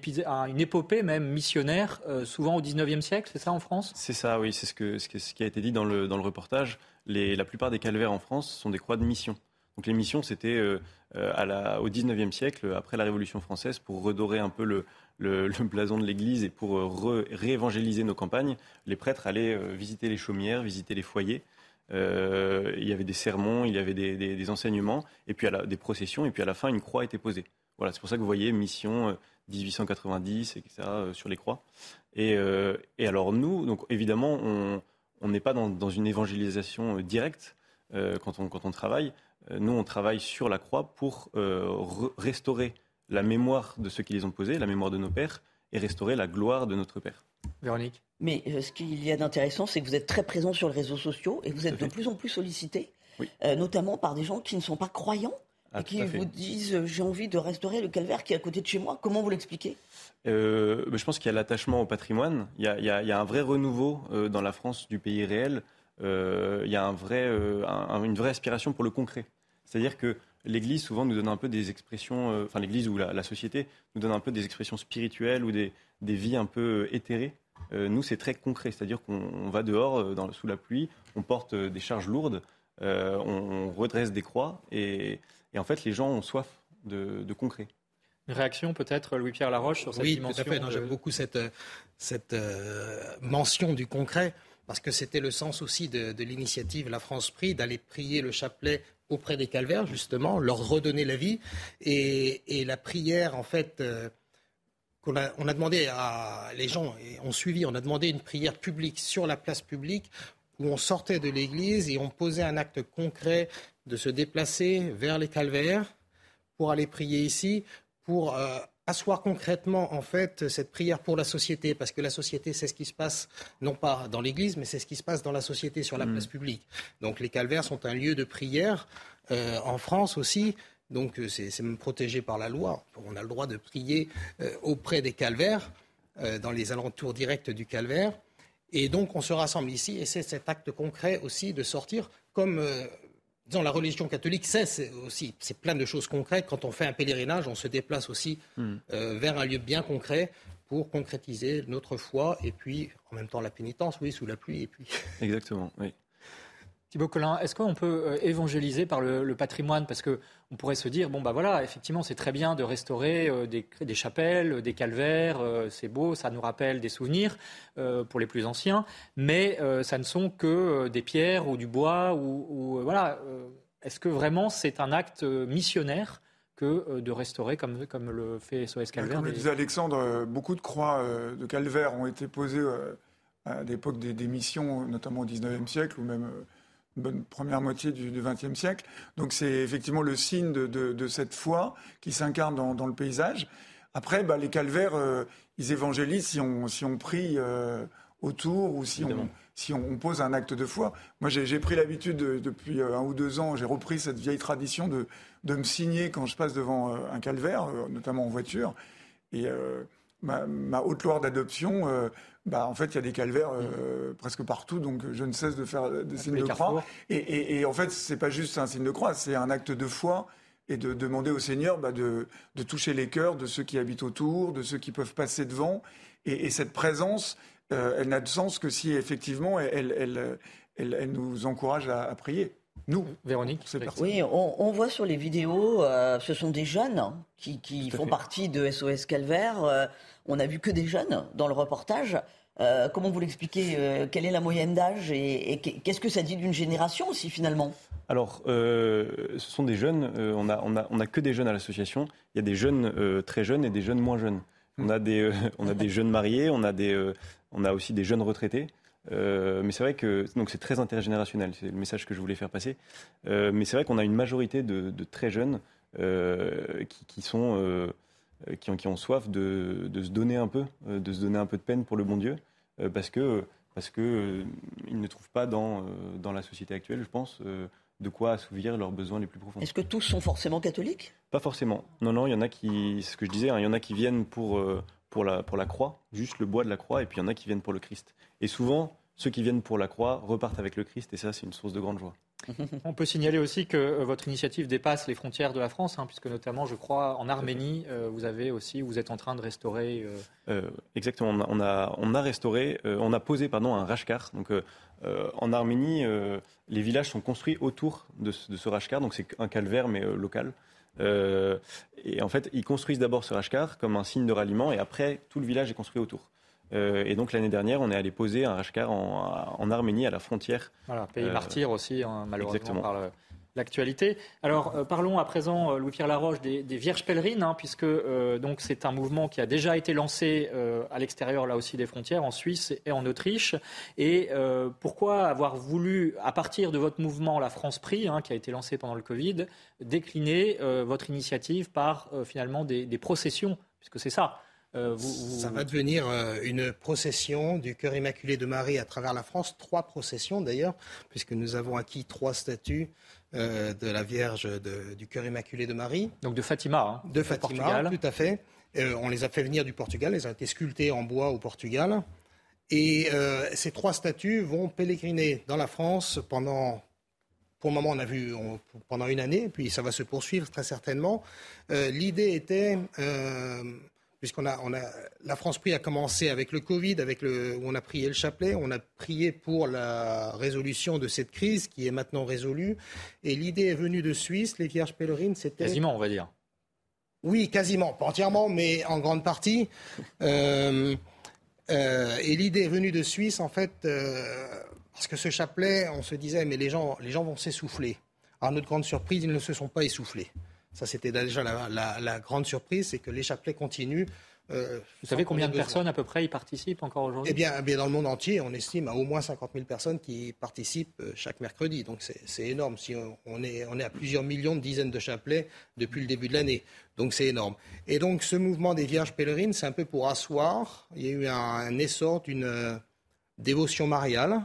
[SPEAKER 2] une épopée même missionnaire, euh, souvent au 19e siècle, c'est ça en France?
[SPEAKER 16] C'est ça, oui, c'est ce, que, ce, qui a été dit dans le, dans le reportage. Les, la plupart des calvaires en France sont des croix de mission. Donc les missions, c'était au 19e siècle, après la Révolution française, pour redorer un peu le, blason de l'Église et pour réévangéliser nos campagnes. Les prêtres allaient visiter les chaumières, visiter les foyers. Euh, il y avait des sermons, il y avait des, enseignements, et puis des processions, et puis à la fin, une croix était posée. Voilà, c'est pour ça que vous voyez mission 1890, euh, etc. Euh, sur les croix. Et, alors nous, donc évidemment, on n'est pas dans, une évangélisation directe quand on travaille. Nous, on travaille sur la croix pour restaurer la mémoire de ceux qui les ont posés, la mémoire de nos pères, et restaurer la gloire de notre Père.
[SPEAKER 2] Véronique
[SPEAKER 15] mais euh, ce qu'il y a d'intéressant, c'est que vous êtes très présent sur les réseaux sociaux et vous êtes de plus en plus sollicité, euh, notamment par des gens qui ne sont pas croyants ah, et qui vous disent euh, j'ai envie de restaurer le calvaire qui est à côté de chez moi. Comment vous l'expliquez?
[SPEAKER 16] Je pense qu'il y a l'attachement au patrimoine. Il y, a, un vrai renouveau dans la France du pays réel. Il y a un vrai, une vraie aspiration pour le concret. C'est-à-dire que l'Église souvent nous donne un peu des expressions, enfin l'Église ou la, société nous donne un peu des expressions spirituelles ou des, des vies un peu éthérées. Euh, nous, c'est très concret, c'est-à-dire qu'on va dehors euh, dans, sous la pluie, on porte euh, des charges lourdes, on, redresse des croix, et, en fait, les gens ont soif de, concret.
[SPEAKER 2] Une réaction peut-être, Louis-Pierre Laroche, sur cette dimension
[SPEAKER 14] Oui, tout à fait. J'aime beaucoup cette, cette mention du concret, parce que c'était le sens aussi de, l'initiative La France Prie, d'aller prier le chapelet auprès des calvaires, justement, leur redonner la vie. Et, la prière, en fait on a demandé à les gens et ont suivi, on a demandé une prière publique sur la place publique où on sortait de l'église et on posait un acte concret de se déplacer vers les calvaires pour aller prier ici, pour euh, asseoir concrètement en fait cette prière pour la société, parce que la société c'est ce qui se passe non pas dans l'église, mais c'est ce qui se passe dans la société sur la mmh. place publique. Donc les calvaires sont un lieu de prière euh, en France aussi. Donc euh, c'est même protégé par la loi. On a le droit de prier euh, auprès des calvaires, euh, dans les alentours directs du calvaire. Et donc on se rassemble ici et c'est cet acte concret aussi de sortir comme dans la religion catholique, c'est aussi c'est plein de choses concrètes. Quand on fait un pèlerinage, on se déplace aussi hmm. vers un lieu bien concret pour concrétiser notre foi et puis en même temps la pénitence, oui, sous la pluie et puis.
[SPEAKER 16] Exactement, oui.
[SPEAKER 2] Thibaut Collin, est-ce qu'on peut euh, évangéliser par le, patrimoine? Parce qu'on pourrait se dire, bon, bah voilà, effectivement, c'est très bien de restaurer euh, des, chapelles, des calvaires, euh, c'est beau, ça nous rappelle des souvenirs pour les plus anciens, mais ça ne sont que des pierres ou du bois, ou, voilà. est-ce que vraiment c'est un acte missionnaire que de restaurer comme, comme le fait SOS Calvaire
[SPEAKER 13] Comme le disait Alexandre, beaucoup de croix de calvaire ont été posées à l'époque des, des, missions, notamment au XIXe siècle, ou même bonne première moitié du XXe siècle. Donc c'est effectivement le signe de, cette foi qui s'incarne dans, le paysage. Après, bah, les calvaires, euh, ils évangélisent si on, si on prie euh, autour ou si on, si on, pose un acte de foi. Moi, j'ai pris l'habitude depuis euh, un ou deux ans, j'ai repris cette vieille tradition de, de me signer quand je passe devant un calvaire, notamment en voiture. Et ma, haute Loire d'adoption, bah, en fait, il y a des calvaires euh, presque partout, donc je ne cesse de faire des signes de croix. Et, en fait, c'est pas juste un signe de croix, c'est un acte de foi et de demander au Seigneur bah, de, toucher les cœurs de ceux qui habitent autour, de ceux qui peuvent passer devant. Et, cette présence, euh, elle n'a de sens que si effectivement elle, elle, nous encourage à prier. Nous,
[SPEAKER 2] Véronique,
[SPEAKER 15] c'est Oui, on, voit sur les vidéos, euh, ce sont des jeunes qui, font partie de SOS Calvaire. Euh, on n'a vu que des jeunes dans le reportage. Euh, comment vous l'expliquez Quelle est la moyenne d'âge et, qu'est-ce que ça dit d'une génération aussi finalement?
[SPEAKER 16] Alors, ce sont des jeunes. on n'a on a, on a que des jeunes à l'association. Il y a des jeunes très jeunes et des jeunes moins jeunes. On a des, on a des jeunes mariés, on a, des, on a aussi des jeunes retraités. Euh, mais c'est vrai que c'est très intergénérationnel, c'est le message que je voulais faire passer. Euh, mais c'est vrai qu'on a une majorité de, très jeunes euh, qui, sont qui ont, qui ont soif de, de, se donner un peu, de se donner un peu de peine pour le bon Dieu, parce que parce que ils ne trouvent pas dans dans la société actuelle, je pense, de quoi assouvir leurs besoins les plus profonds.
[SPEAKER 15] Est-ce que tous sont forcément catholiques?
[SPEAKER 16] Pas forcément. Non, non, il y en a qui, c'est ce que je disais, hein, il y en a qui viennent pour, pour, la, pour la croix, juste le bois de la croix, et puis il y en a qui viennent pour le Christ. Et souvent, ceux qui viennent pour la croix repartent avec le Christ, et ça, c'est une source de grande joie.
[SPEAKER 2] On peut signaler aussi que euh, votre initiative dépasse les frontières de la France, hein, puisque notamment, je crois, en Arménie, euh, vous avez aussi, vous êtes en train de restaurer.
[SPEAKER 16] Euh, exactement, on a, on a, restauré, on a posé pardon un rashkar. Donc, en Arménie, les villages sont construits autour de, de ce rashkar, donc c'est un calvaire mais local. et en fait, ils construisent d'abord ce rashkar comme un signe de ralliement, et après, tout le village est construit autour. Euh, et donc l'année dernière, on est allé poser un Rashkar en, en Arménie, à la frontière.
[SPEAKER 2] Voilà, pays euh, martyr aussi, hein, malheureusement, par l'actualité. Alors euh, parlons à présent, Louis-Pierre Laroche, des, Vierges pèlerines, hein, puisque donc c'est un mouvement qui a déjà été lancé à l'extérieur, là aussi des frontières, en Suisse et en Autriche. Et pourquoi avoir voulu, à partir de votre mouvement, la France Prix, hein, qui a été lancé pendant le Covid, décliner votre initiative par finalement des, des processions, puisque c'est ça
[SPEAKER 14] euh, Ça va devenir euh, une procession du cœur immaculé de Marie à travers la France, trois processions d'ailleurs, puisque nous avons acquis trois statues euh, de la Vierge du cœur immaculé de Marie.
[SPEAKER 2] Donc de Fatima.
[SPEAKER 14] Hein, de Fatima, tout à fait. on les a fait venir du Portugal, elles ont été sculptées en bois au Portugal. Et ces trois statues vont pèleriner dans la France pendant pour le moment, on a vu pendant une année, puis ça va se poursuivre très certainement. L'idée était puisqu'on a, on a, la France Prix a commencé avec le Covid, avec le, où on a prié le chapelet, on a prié pour la résolution de cette crise qui est maintenant résolue. Et l'idée est venue de Suisse, les Vierges pèlerines, c'était...
[SPEAKER 2] Quasiment, on va dire.
[SPEAKER 14] Oui, quasiment, pas entièrement, mais en grande partie. Euh, euh, et l'idée est venue de Suisse, en fait, euh, parce que ce chapelet, on se disait, mais les gens, les gens vont s'essouffler. À notre grande surprise, ils ne se sont pas essoufflés. Ça, c'était déjà la, grande surprise, c'est que les chapelets continuent.
[SPEAKER 2] Euh, Vous savez combien de personnes à peu près y participent encore aujourd'hui?
[SPEAKER 14] Eh, eh bien, dans le monde entier, on estime à au moins 50 000 personnes qui participent euh, chaque mercredi. Donc c'est énorme. Si on, est, on est à plusieurs millions de dizaines de chapelets depuis le début de l'année. Donc c'est énorme. Et donc ce mouvement des Vierges pèlerines, c'est un peu pour asseoir. Il y a eu un, essor d'une euh, dévotion mariale.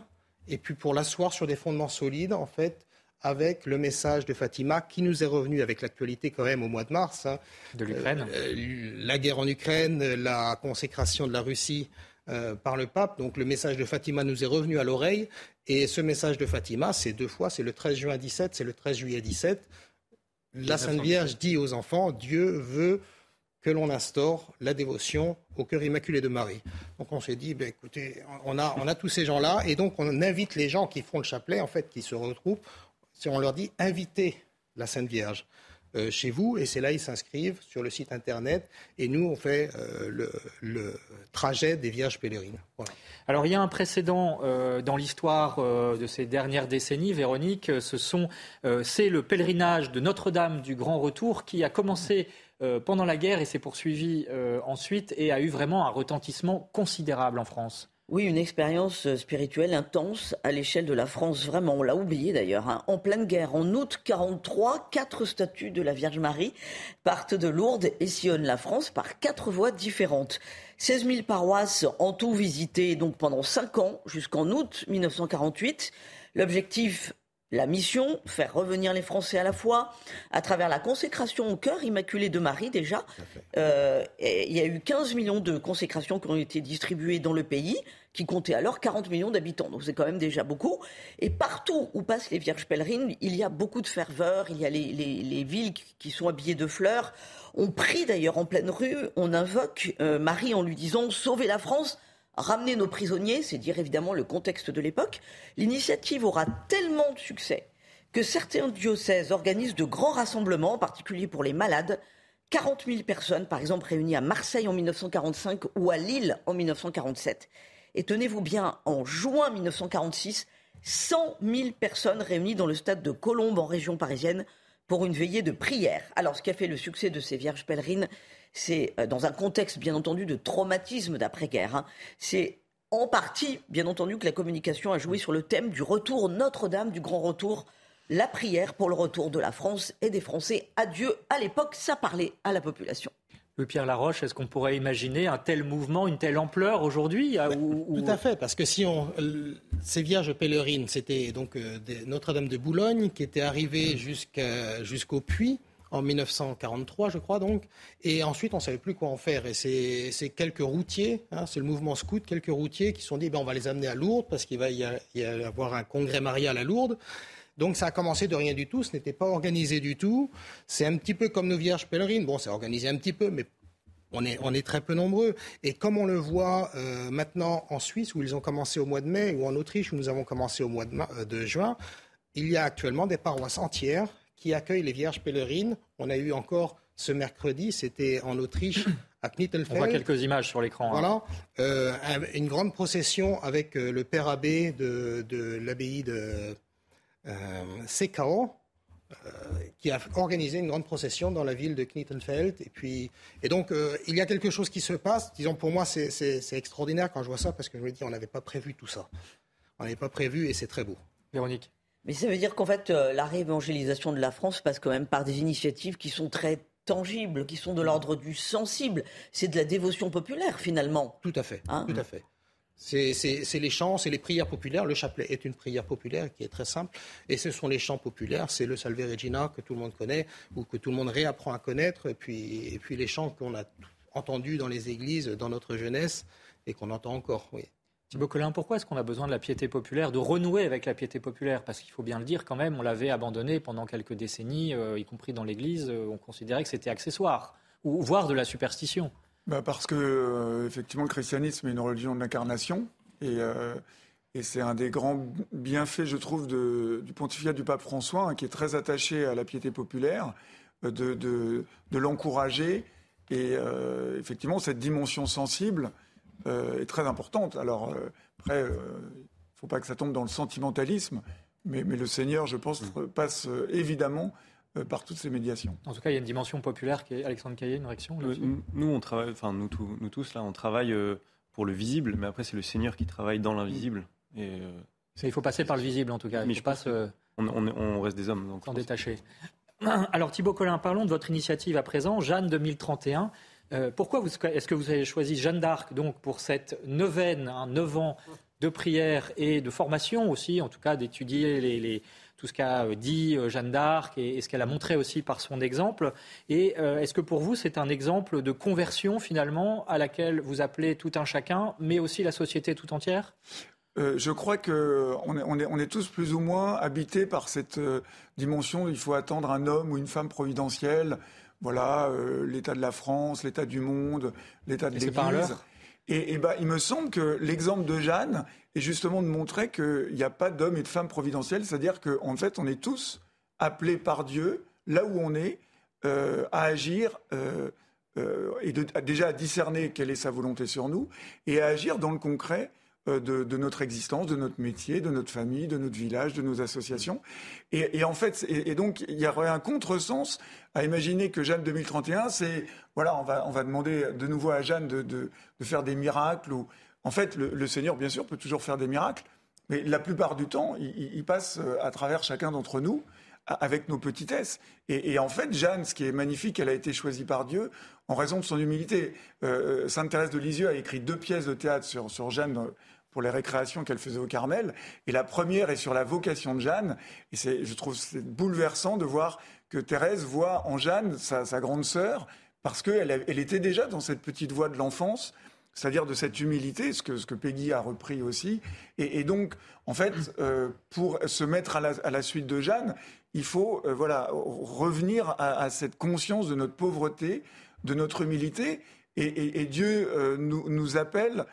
[SPEAKER 14] Et puis pour l'asseoir sur des fondements solides, en fait, avec le message de Fatima qui nous est revenu avec l'actualité quand même au mois de mars. Hein.
[SPEAKER 2] De l'Ukraine.
[SPEAKER 14] Euh, la guerre en Ukraine, la consécration de la Russie euh, par le pape. Donc le message de Fatima nous est revenu à l'oreille. Et ce message de Fatima, c'est deux fois, c'est le 13 juin 17, c'est le 13 juillet 17. La Sainte Vierge dit aux enfants, Dieu veut que l'on instaure la dévotion au cœur immaculé de Marie. Donc on s'est dit, ben, écoutez, on a, on a tous ces gens-là, et donc on invite les gens qui font le chapelet, en fait, qui se retrouvent, on leur dit invitez la Sainte Vierge euh, chez vous, et c'est là ils s'inscrivent sur le site internet, et nous on fait euh, le, trajet des Vierges pèlerines.
[SPEAKER 2] Alors il y a un précédent euh, dans l'histoire de ces dernières décennies, Véronique, ce sont, c'est le pèlerinage de Notre-Dame du Grand Retour qui a commencé pendant la guerre et s'est poursuivi ensuite et a eu vraiment un retentissement considérable en France.
[SPEAKER 15] Oui, une expérience euh, spirituelle intense à l'échelle de la France, vraiment. On l'a oublié d'ailleurs. Hein. En pleine guerre, en août 43, quatre statues de la Vierge Marie partent de Lourdes et sillonnent la France par quatre voies différentes. 16 000 paroisses en tout visitées donc pendant cinq ans jusqu'en août 1948. L'objectif la mission, faire revenir les Français à la foi, à travers la consécration au cœur immaculé de Marie déjà. Euh, il y a eu 15 millions de consécrations qui ont été distribuées dans le pays, qui comptait alors 40 millions d'habitants. Donc c'est quand même déjà beaucoup. Et partout où passent les Vierges pèlerines, il y a beaucoup de ferveur, il y a les, villes qui sont habillées de fleurs. On prie d'ailleurs en pleine rue, on invoque euh, Marie en lui disant « Sauvez la France !» Ramener nos prisonniers, c'est dire évidemment le contexte de l'époque, l'initiative aura tellement de succès que certains diocèses organisent de grands rassemblements, en particulier pour les malades. 40 000 personnes, par exemple, réunies à Marseille en 1945 ou à Lille en 1947. Et tenez-vous bien, en juin 1946, 100 000 personnes réunies dans le stade de Colombes en région parisienne pour une veillée de prière. Alors, ce qui a fait le succès de ces vierges pèlerines, c'est euh, dans un contexte, bien entendu, de traumatisme d'après-guerre. Hein. C'est en partie, bien entendu, que la communication a joué sur le thème du retour Notre-Dame, du grand retour, la prière pour le retour de la France et des Français à Dieu. À l'époque, ça parlait à la population.
[SPEAKER 2] Louis-Pierre Laroche, est-ce qu'on pourrait imaginer un tel mouvement, une telle ampleur aujourd'hui
[SPEAKER 14] Tout à fait, parce que si on. Ces vierges pèlerines, c'était donc Notre-Dame de Boulogne qui était arrivée jusqu'au puits en 1943, je crois donc. Et ensuite, on ne savait plus quoi en faire. Et c'est quelques routiers, hein, c'est le mouvement scout, quelques routiers qui se sont dit, ben, on va les amener à Lourdes parce qu'il va y, avoir un congrès marial à Lourdes. Donc ça a commencé de rien du tout, ce n'était pas organisé du tout. C'est un petit peu comme nos vierges pèlerines. Bon, c'est organisé un petit peu, mais on est, très peu nombreux. Et comme on le voit euh, maintenant en Suisse, où ils ont commencé au mois de mai, ou en Autriche, où nous avons commencé au mois de, euh, de juin, il y a actuellement des paroisses entières qui accueille les Vierges pèlerines. On a eu encore ce mercredi, c'était en Autriche, à Knittelfeld.
[SPEAKER 2] On voit quelques images sur l'écran.
[SPEAKER 14] Hein. Voilà, euh, une grande procession avec euh, le père abbé de, l'abbaye de euh, Sekao, qui a organisé une grande procession dans la ville de Knittelfeld. Et, puis, et donc, il y a quelque chose qui se passe. Disons, pour moi, c'est extraordinaire quand je vois ça, parce que je me dis, on n'avait pas prévu tout ça. On n'avait pas prévu, et c'est très beau.
[SPEAKER 2] Véronique
[SPEAKER 15] mais ça veut dire qu'en fait, euh, la réévangélisation de la France passe quand même par des initiatives qui sont très tangibles, qui sont de l'ordre du sensible. C'est de la dévotion populaire, finalement.
[SPEAKER 14] Tout à fait. Hein tout à fait. C'est les chants, c'est les prières populaires. Le chapelet est une prière populaire qui est très simple. Et ce sont les chants populaires. C'est le Salve Regina que tout le monde connaît ou que tout le monde réapprend à connaître. Et puis, et puis les chants qu'on a entendus dans les églises, dans notre jeunesse et qu'on entend encore. Oui.
[SPEAKER 2] Thibaut pourquoi est-ce qu'on a besoin de la piété populaire, de renouer avec la piété populaire? Parce qu'il faut bien le dire quand même, on l'avait abandonné pendant quelques décennies, euh, y compris dans l'Église, euh, on considérait que c'était accessoire, ou voire de la superstition.
[SPEAKER 13] Bah parce que, euh, effectivement, le christianisme est une religion de l'incarnation, et, c'est un des grands bienfaits, je trouve, du pontificat du pape François, hein, qui est très attaché à la piété populaire, de, l'encourager, et effectivement, cette dimension sensible est très importante. Alors, euh, après, il euh, ne faut pas que ça tombe dans le sentimentalisme, mais, mais le Seigneur, je pense, mm. passe évidemment par toutes ces médiations.
[SPEAKER 2] En tout cas, il y a une dimension populaire qui est Alexandre Caillé, une réaction
[SPEAKER 16] Nous, on travaille, enfin nous, nous, tous là, on travaille pour le visible, mais après c'est le Seigneur qui travaille dans l'invisible. Et
[SPEAKER 2] il faut passer par le visible en tout cas.
[SPEAKER 16] Mais je passe. On, on, reste des hommes.
[SPEAKER 2] Donc sans détacher. Alors Thibaut Collin, parlons de votre initiative à présent, Jeanne 2031. Euh, pourquoi est-ce que vous avez choisi Jeanne d'Arc donc pour cette neuvaine, un neuf ans de prière et de formation aussi, en tout cas d'étudier tout ce qu'a euh, dit euh, Jeanne d'Arc et, ce qu'elle a montré aussi par son exemple? Et est-ce que pour vous c'est un exemple de conversion finalement à laquelle vous appelez tout un chacun, mais aussi la société tout entière?
[SPEAKER 13] Je crois est, on est, tous plus ou moins habités par cette dimension il faut attendre un homme ou une femme providentielle voilà, euh, l'état de la France, l'état du monde, l'état de l'Église. Et, et bah, il me semble que l'exemple de Jeanne est justement de montrer qu'il n'y a pas d'homme et de femme providentiels, c'est-à-dire qu'en fait, on est tous appelés par Dieu, là où on est, euh, à agir euh, et déjà à discerner quelle est sa volonté sur nous, et à agir dans le concret euh, de, notre existence, de notre métier, de notre famille, de notre village, de nos associations. Et, en fait, et, donc il y aurait un contresens à imaginer que Jeanne 2031, c'est voilà, on va, on va demander de nouveau à Jeanne de, de, faire des miracles. Ou, en fait, le, Seigneur, bien sûr, peut toujours faire des miracles, mais la plupart du temps, il, passe euh, à travers chacun d'entre nous avec nos petitesses. Et, en fait, Jeanne, ce qui est magnifique, elle a été choisie par Dieu en raison de son humilité. Euh, Sainte Thérèse de Lisieux a écrit deux pièces de théâtre sur, sur Jeanne pour les récréations qu'elle faisait au Carmel. Et la première est sur la vocation de Jeanne. Et c'est, je trouve c'est bouleversant de voir que Thérèse voit en Jeanne sa, grande sœur, parce qu'elle elle était déjà dans cette petite voie de l'enfance, c'est-à-dire de cette humilité, ce que, Peggy a repris aussi. Et, donc, en fait, euh, pour se mettre à la, suite de Jeanne, il faut euh, voilà, revenir à, cette conscience de notre pauvreté, de notre humilité. Et, Dieu euh, nous, appelle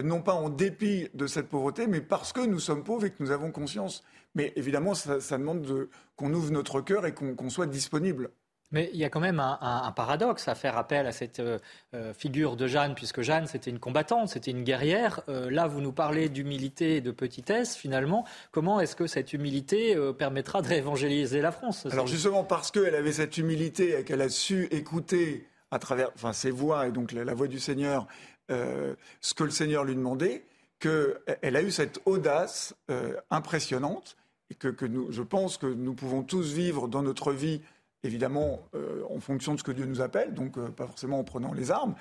[SPEAKER 13] non pas en dépit de cette pauvreté, mais parce que nous sommes pauvres et que nous avons conscience. Mais évidemment, ça, demande qu'on ouvre notre cœur et qu'on soit disponible.
[SPEAKER 2] Mais il y a quand même un, paradoxe à faire appel à cette euh, euh, figure de Jeanne, puisque Jeanne, c'était une combattante, c'était une guerrière. là, vous nous parlez d'humilité et de petitesse, finalement. Comment est-ce que cette humilité permettra de réévangéliser la France?
[SPEAKER 13] Alors justement, parce qu'elle avait cette humilité et qu'elle a su écouter à travers enfin, ses voix et donc la voix du Seigneur euh, ce que le Seigneur lui demandait, qu'elle a eu cette audace euh, impressionnante et que, je pense que nous pouvons tous vivre dans notre vie évidemment en fonction de ce que Dieu nous appelle, donc pas forcément en prenant les armes.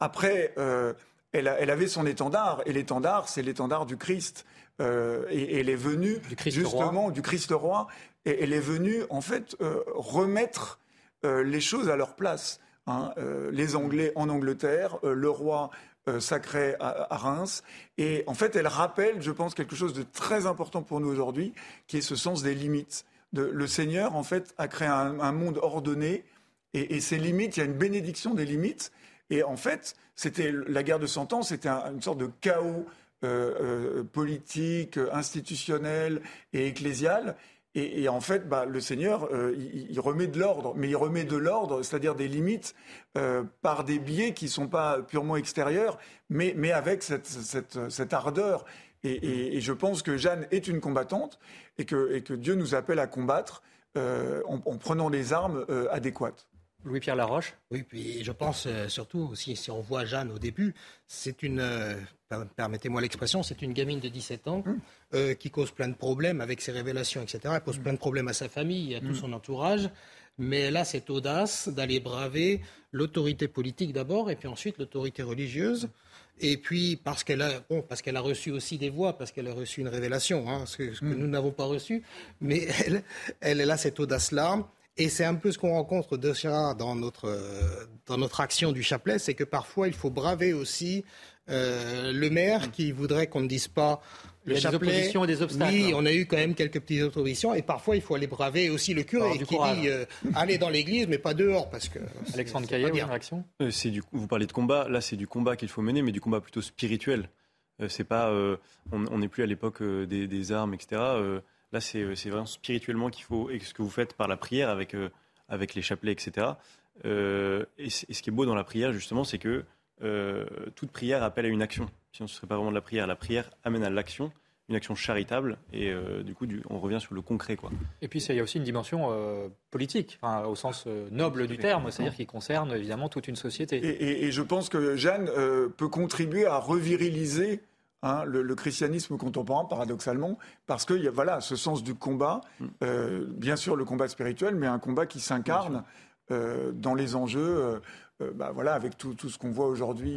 [SPEAKER 13] Après, elle, avait son étendard, et l'étendard, c'est l'étendard du Christ. et, elle est venue justement du Christ roi, et elle est venue en fait remettre les choses à leur place. Hein, les Anglais en Angleterre, le roi euh, sacré à, Reims. Et en fait, elle rappelle, je pense, quelque chose de très important pour nous aujourd'hui, qui est ce sens des limites. le Seigneur, en fait, a créé un, monde ordonné, et, ces limites, il y a une bénédiction des limites. Et en fait, c'était la guerre de Cent Ans, c'était une sorte de chaos euh, euh, politique, institutionnel et ecclésial. Et, en fait, bah, le Seigneur, euh, il, remet de l'ordre, mais il remet de l'ordre, c'est-à-dire des limites, euh, par des biais qui ne sont pas purement extérieurs, mais, mais avec cette, cette, cette ardeur. Et, et, je pense que Jeanne est une combattante et que, et que Dieu nous appelle à combattre euh, en, en, prenant les armes adéquates.
[SPEAKER 2] Louis-Pierre Laroche?
[SPEAKER 14] Oui, puis je pense euh, surtout aussi, si on voit Jeanne au début, c'est une, euh, permettez-moi l'expression, c'est une gamine de 17 ans hum. euh, qui cause plein de problèmes avec ses révélations, etc. Elle pose hum. plein de problèmes à sa famille, à tout hum. son entourage. Mais elle a cette audace d'aller braver l'autorité politique d'abord, et puis ensuite l'autorité religieuse. Et puis parce qu'elle a, bon, parce qu'elle a reçu aussi des voix, parce qu'elle a reçu une révélation, hein, ce, que, nous n'avons pas reçu. Mais elle, elle, elle a cette audace-là. Et c'est un peu ce qu'on rencontre déjà dans notre, euh, dans notre action du chapelet, c'est que parfois il faut braver aussi euh, le maire qui voudrait qu'on ne dise pas
[SPEAKER 2] le il y a des oppositions et des obstacles.
[SPEAKER 14] Oui, on a eu quand même quelques petites oppositions et parfois il faut aller braver aussi le curé qui dit euh, aller dans l'église mais pas dehors parce que.
[SPEAKER 2] Alexandre Caillet, une réaction?
[SPEAKER 16] C'est du, Vous parlez de combat, là c'est du combat qu'il faut mener mais du combat plutôt spirituel. c'est pas, on n'est plus à l'époque des, des, armes, etc. Là, euh, c'est vraiment spirituellement qu'il faut, et ce que vous faites par la prière avec, euh, avec les chapelets, etc. Euh, et, ce qui est beau dans la prière, justement, c'est que toute prière appelle à une action. Sinon, ce ne serait pas vraiment de la prière. La prière amène à l'action, une action charitable, et du coup, on revient sur le concret. Quoi.
[SPEAKER 2] Et puis, il y a aussi une dimension politique, au sens noble du terme, c'est-à-dire qui concerne évidemment toute une société.
[SPEAKER 13] Et, et je pense que Jeanne peut contribuer à reviriliser Hein, le, christianisme contemporain, paradoxalement, parce qu'il y a voilà, ce sens du combat, mm. euh, bien sûr le combat spirituel, mais un combat qui s'incarne euh, dans les enjeux, euh, bah, voilà, avec tout, ce qu'on voit aujourd'hui,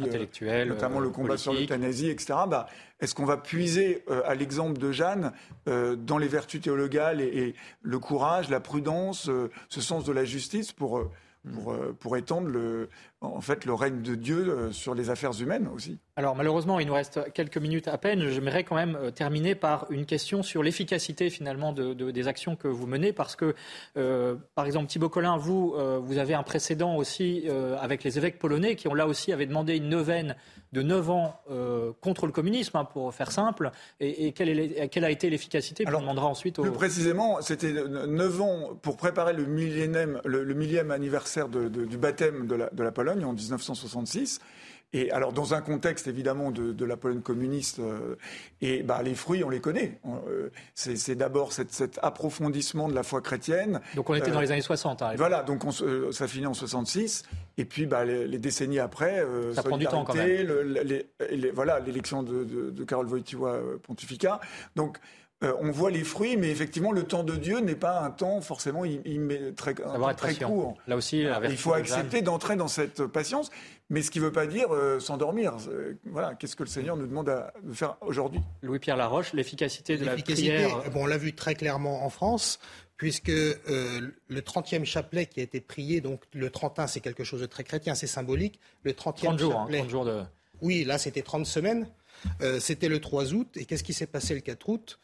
[SPEAKER 13] notamment le combat sur l'euthanasie, etc. Bah, est-ce qu'on va puiser à l'exemple de Jeanne dans les vertus théologales et, le courage, la prudence, ce sens de la justice pour pour, pour, étendre le, en fait, le règne de Dieu sur les affaires humaines aussi.
[SPEAKER 2] Alors malheureusement, il nous reste quelques minutes à peine. J'aimerais quand même euh, terminer par une question sur l'efficacité finalement de, des actions que vous menez, parce que, euh, par exemple, Thibaut Collin, vous, euh, vous avez un précédent aussi avec les évêques polonais qui ont là aussi avait demandé une neuvaine de 9 ans contre le communisme, hein, pour faire simple. Et, quelle, est, quelle, a été l'efficacité
[SPEAKER 13] On demandera ensuite. Plus précisément, c'était 9 ans pour préparer le millième, le, millième anniversaire du baptême de la, de la Pologne en 1966. Et alors, dans un contexte évidemment de, la Pologne communiste, euh, et bah, les fruits, on les connaît. Euh, c'est d'abord cet, approfondissement de la foi chrétienne.
[SPEAKER 2] Donc, on était dans les années 60. Hein,
[SPEAKER 13] voilà, donc ça finit en 66. Et puis, bah, les, décennies après,
[SPEAKER 2] ça prend du temps quand même.
[SPEAKER 13] voilà, l'élection de, de, de Karol Wojtyła pontificat. Donc, euh, on voit les fruits, mais effectivement, le temps de Dieu n'est pas un temps forcément très, très court.
[SPEAKER 2] Là aussi,
[SPEAKER 13] il faut accepter d'entrer dans cette patience, mais ce qui ne veut pas dire euh, s'endormir. Euh, voilà, qu'est-ce que le Seigneur nous demande de faire aujourd'hui?
[SPEAKER 2] Louis-Pierre Laroche, l'efficacité de la prière.
[SPEAKER 14] Bon, on l'a vu très clairement en France puisque le 30e chapelet qui a été prié, donc le 31, c'est quelque chose de très chrétien, c'est symbolique. Le 30e
[SPEAKER 2] 30 jours, 30 hein, jours de...
[SPEAKER 14] Oui, là, c'était 30 semaines. c'était le 3 août. Et qu'est-ce qui s'est passé le 4 août?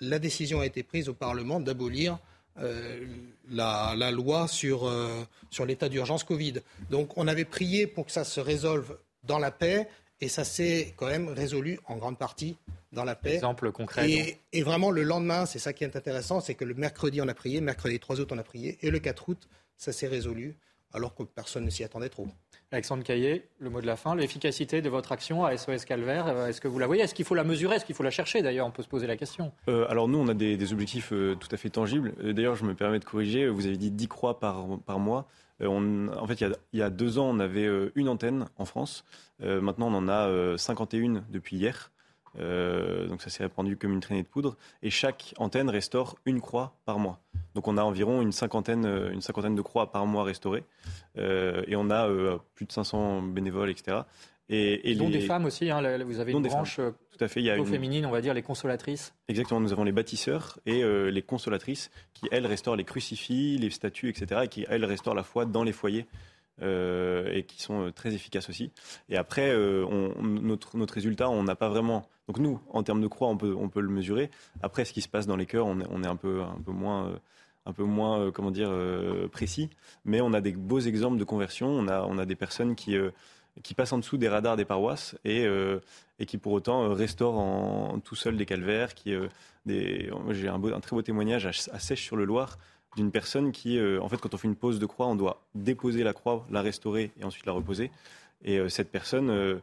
[SPEAKER 14] La décision a été prise au Parlement d'abolir euh, la, loi sur, euh, sur l'état d'urgence Covid. Donc on avait prié pour que ça se résolve dans la paix et ça s'est quand même résolu en grande partie dans la paix.
[SPEAKER 2] Exemple concret.
[SPEAKER 14] Et, et vraiment le lendemain, c'est ça qui est intéressant, c'est que le mercredi on a prié, mercredi 3 août on a prié et le 4 août ça s'est résolu alors que personne ne s'y attendait trop.
[SPEAKER 2] Alexandre Caillé, le mot de la fin, l'efficacité de votre action à SOS Calvaire, euh, est-ce que vous la voyez? Est-ce qu'il faut la mesurer? Est-ce qu'il faut la chercher? D'ailleurs, on peut se poser la question.
[SPEAKER 16] Euh, alors nous, on a des, objectifs euh, tout à fait tangibles. D'ailleurs, je me permets de corriger, vous avez dit 10 croix par, par mois. en fait, il y, a, deux ans, on avait une antenne en France. maintenant, on en a 51 depuis hier. Donc ça s'est répandu comme une traînée de poudre. Et chaque antenne restaure une croix par mois. Donc on a environ une cinquantaine, une cinquantaine de croix par mois restaurées. et on a plus de 500 bénévoles, etc.
[SPEAKER 2] Et, dont des femmes aussi, hein, vous avez une branche
[SPEAKER 16] tout à fait, il y a une...
[SPEAKER 2] féminine, on va dire les consolatrices.
[SPEAKER 16] Exactement, nous avons les bâtisseurs et euh, les consolatrices qui, elles, restaurent les crucifix, les statues, etc. et qui, elles, restaurent la foi dans les foyers. Euh, et qui sont euh, très efficaces aussi. Et après, notre, notre résultat, on n'a pas vraiment. Donc nous, en termes de croix, on peut, le mesurer. Après, ce qui se passe dans les cœurs, on est, un peu, moins un peu moins, comment dire, précis. Mais on a des beaux exemples de conversion. On a, des personnes qui, passent en dessous des radars des paroisses et, euh, qui pour autant euh, restaurent en, tout seul des calvaires. Euh, j'ai un, très beau témoignage à, Sèche sur le Loir d'une personne qui, en fait, quand on fait une pose de croix, on doit déposer la croix, la restaurer et ensuite la reposer. Et cette personne,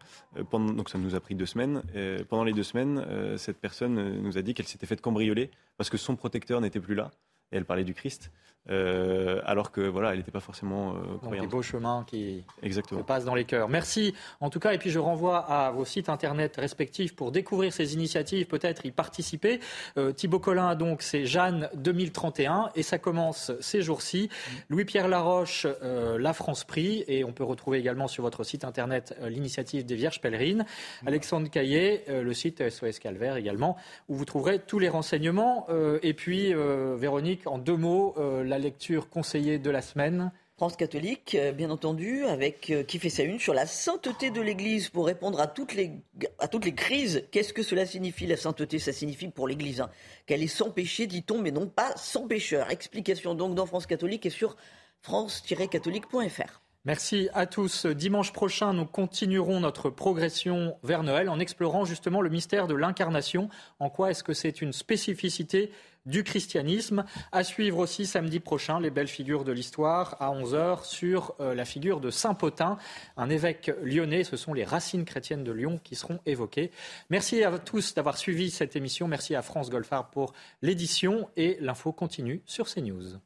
[SPEAKER 16] pendant, donc ça nous a pris deux semaines. pendant les deux semaines, cette personne nous a dit qu'elle s'était faite cambrioler parce que son protecteur n'était plus là. Et elle parlait du Christ. Euh, alors que voilà, elle n'était pas forcément euh,
[SPEAKER 2] croyante. des beaux chemins qui se passent dans les cœurs. Merci en tout cas, et puis je renvoie à vos sites internet respectifs pour découvrir ces initiatives, peut-être y participer. Euh, Thibaut Collin, donc, c'est Jeanne 2031 et ça commence ces jours-ci. Louis-Pierre Laroche, euh, La France Prix, et on peut retrouver également sur votre site internet l'initiative des Vierges Pèlerines. Alexandre Caillet, le site SOS Calvaire également, où vous trouverez tous les renseignements. et puis, Véronique, en deux mots, la la lecture conseillée de la semaine
[SPEAKER 15] France catholique, euh, bien entendu, avec euh, qui fait sa une sur la sainteté de l'Église pour répondre à toutes les, à toutes les crises. Qu'est-ce que cela signifie la sainteté? Ça signifie pour l'Église hein, qu'elle est sans péché, dit-on, mais non pas sans pécheur. Explication donc dans France catholique et sur france-catholique.fr.
[SPEAKER 2] Merci à tous. Dimanche prochain, nous continuerons notre progression vers Noël en explorant justement le mystère de l'incarnation. En quoi est-ce que c'est une spécificité du christianisme. À suivre aussi samedi prochain les belles figures de l'histoire à 11h sur euh, la figure de Saint Potin, un évêque lyonnais. Ce sont les racines chrétiennes de Lyon qui seront évoquées. Merci à tous d'avoir suivi cette émission. Merci à France Golfard pour l'édition et l'info continue sur CNews.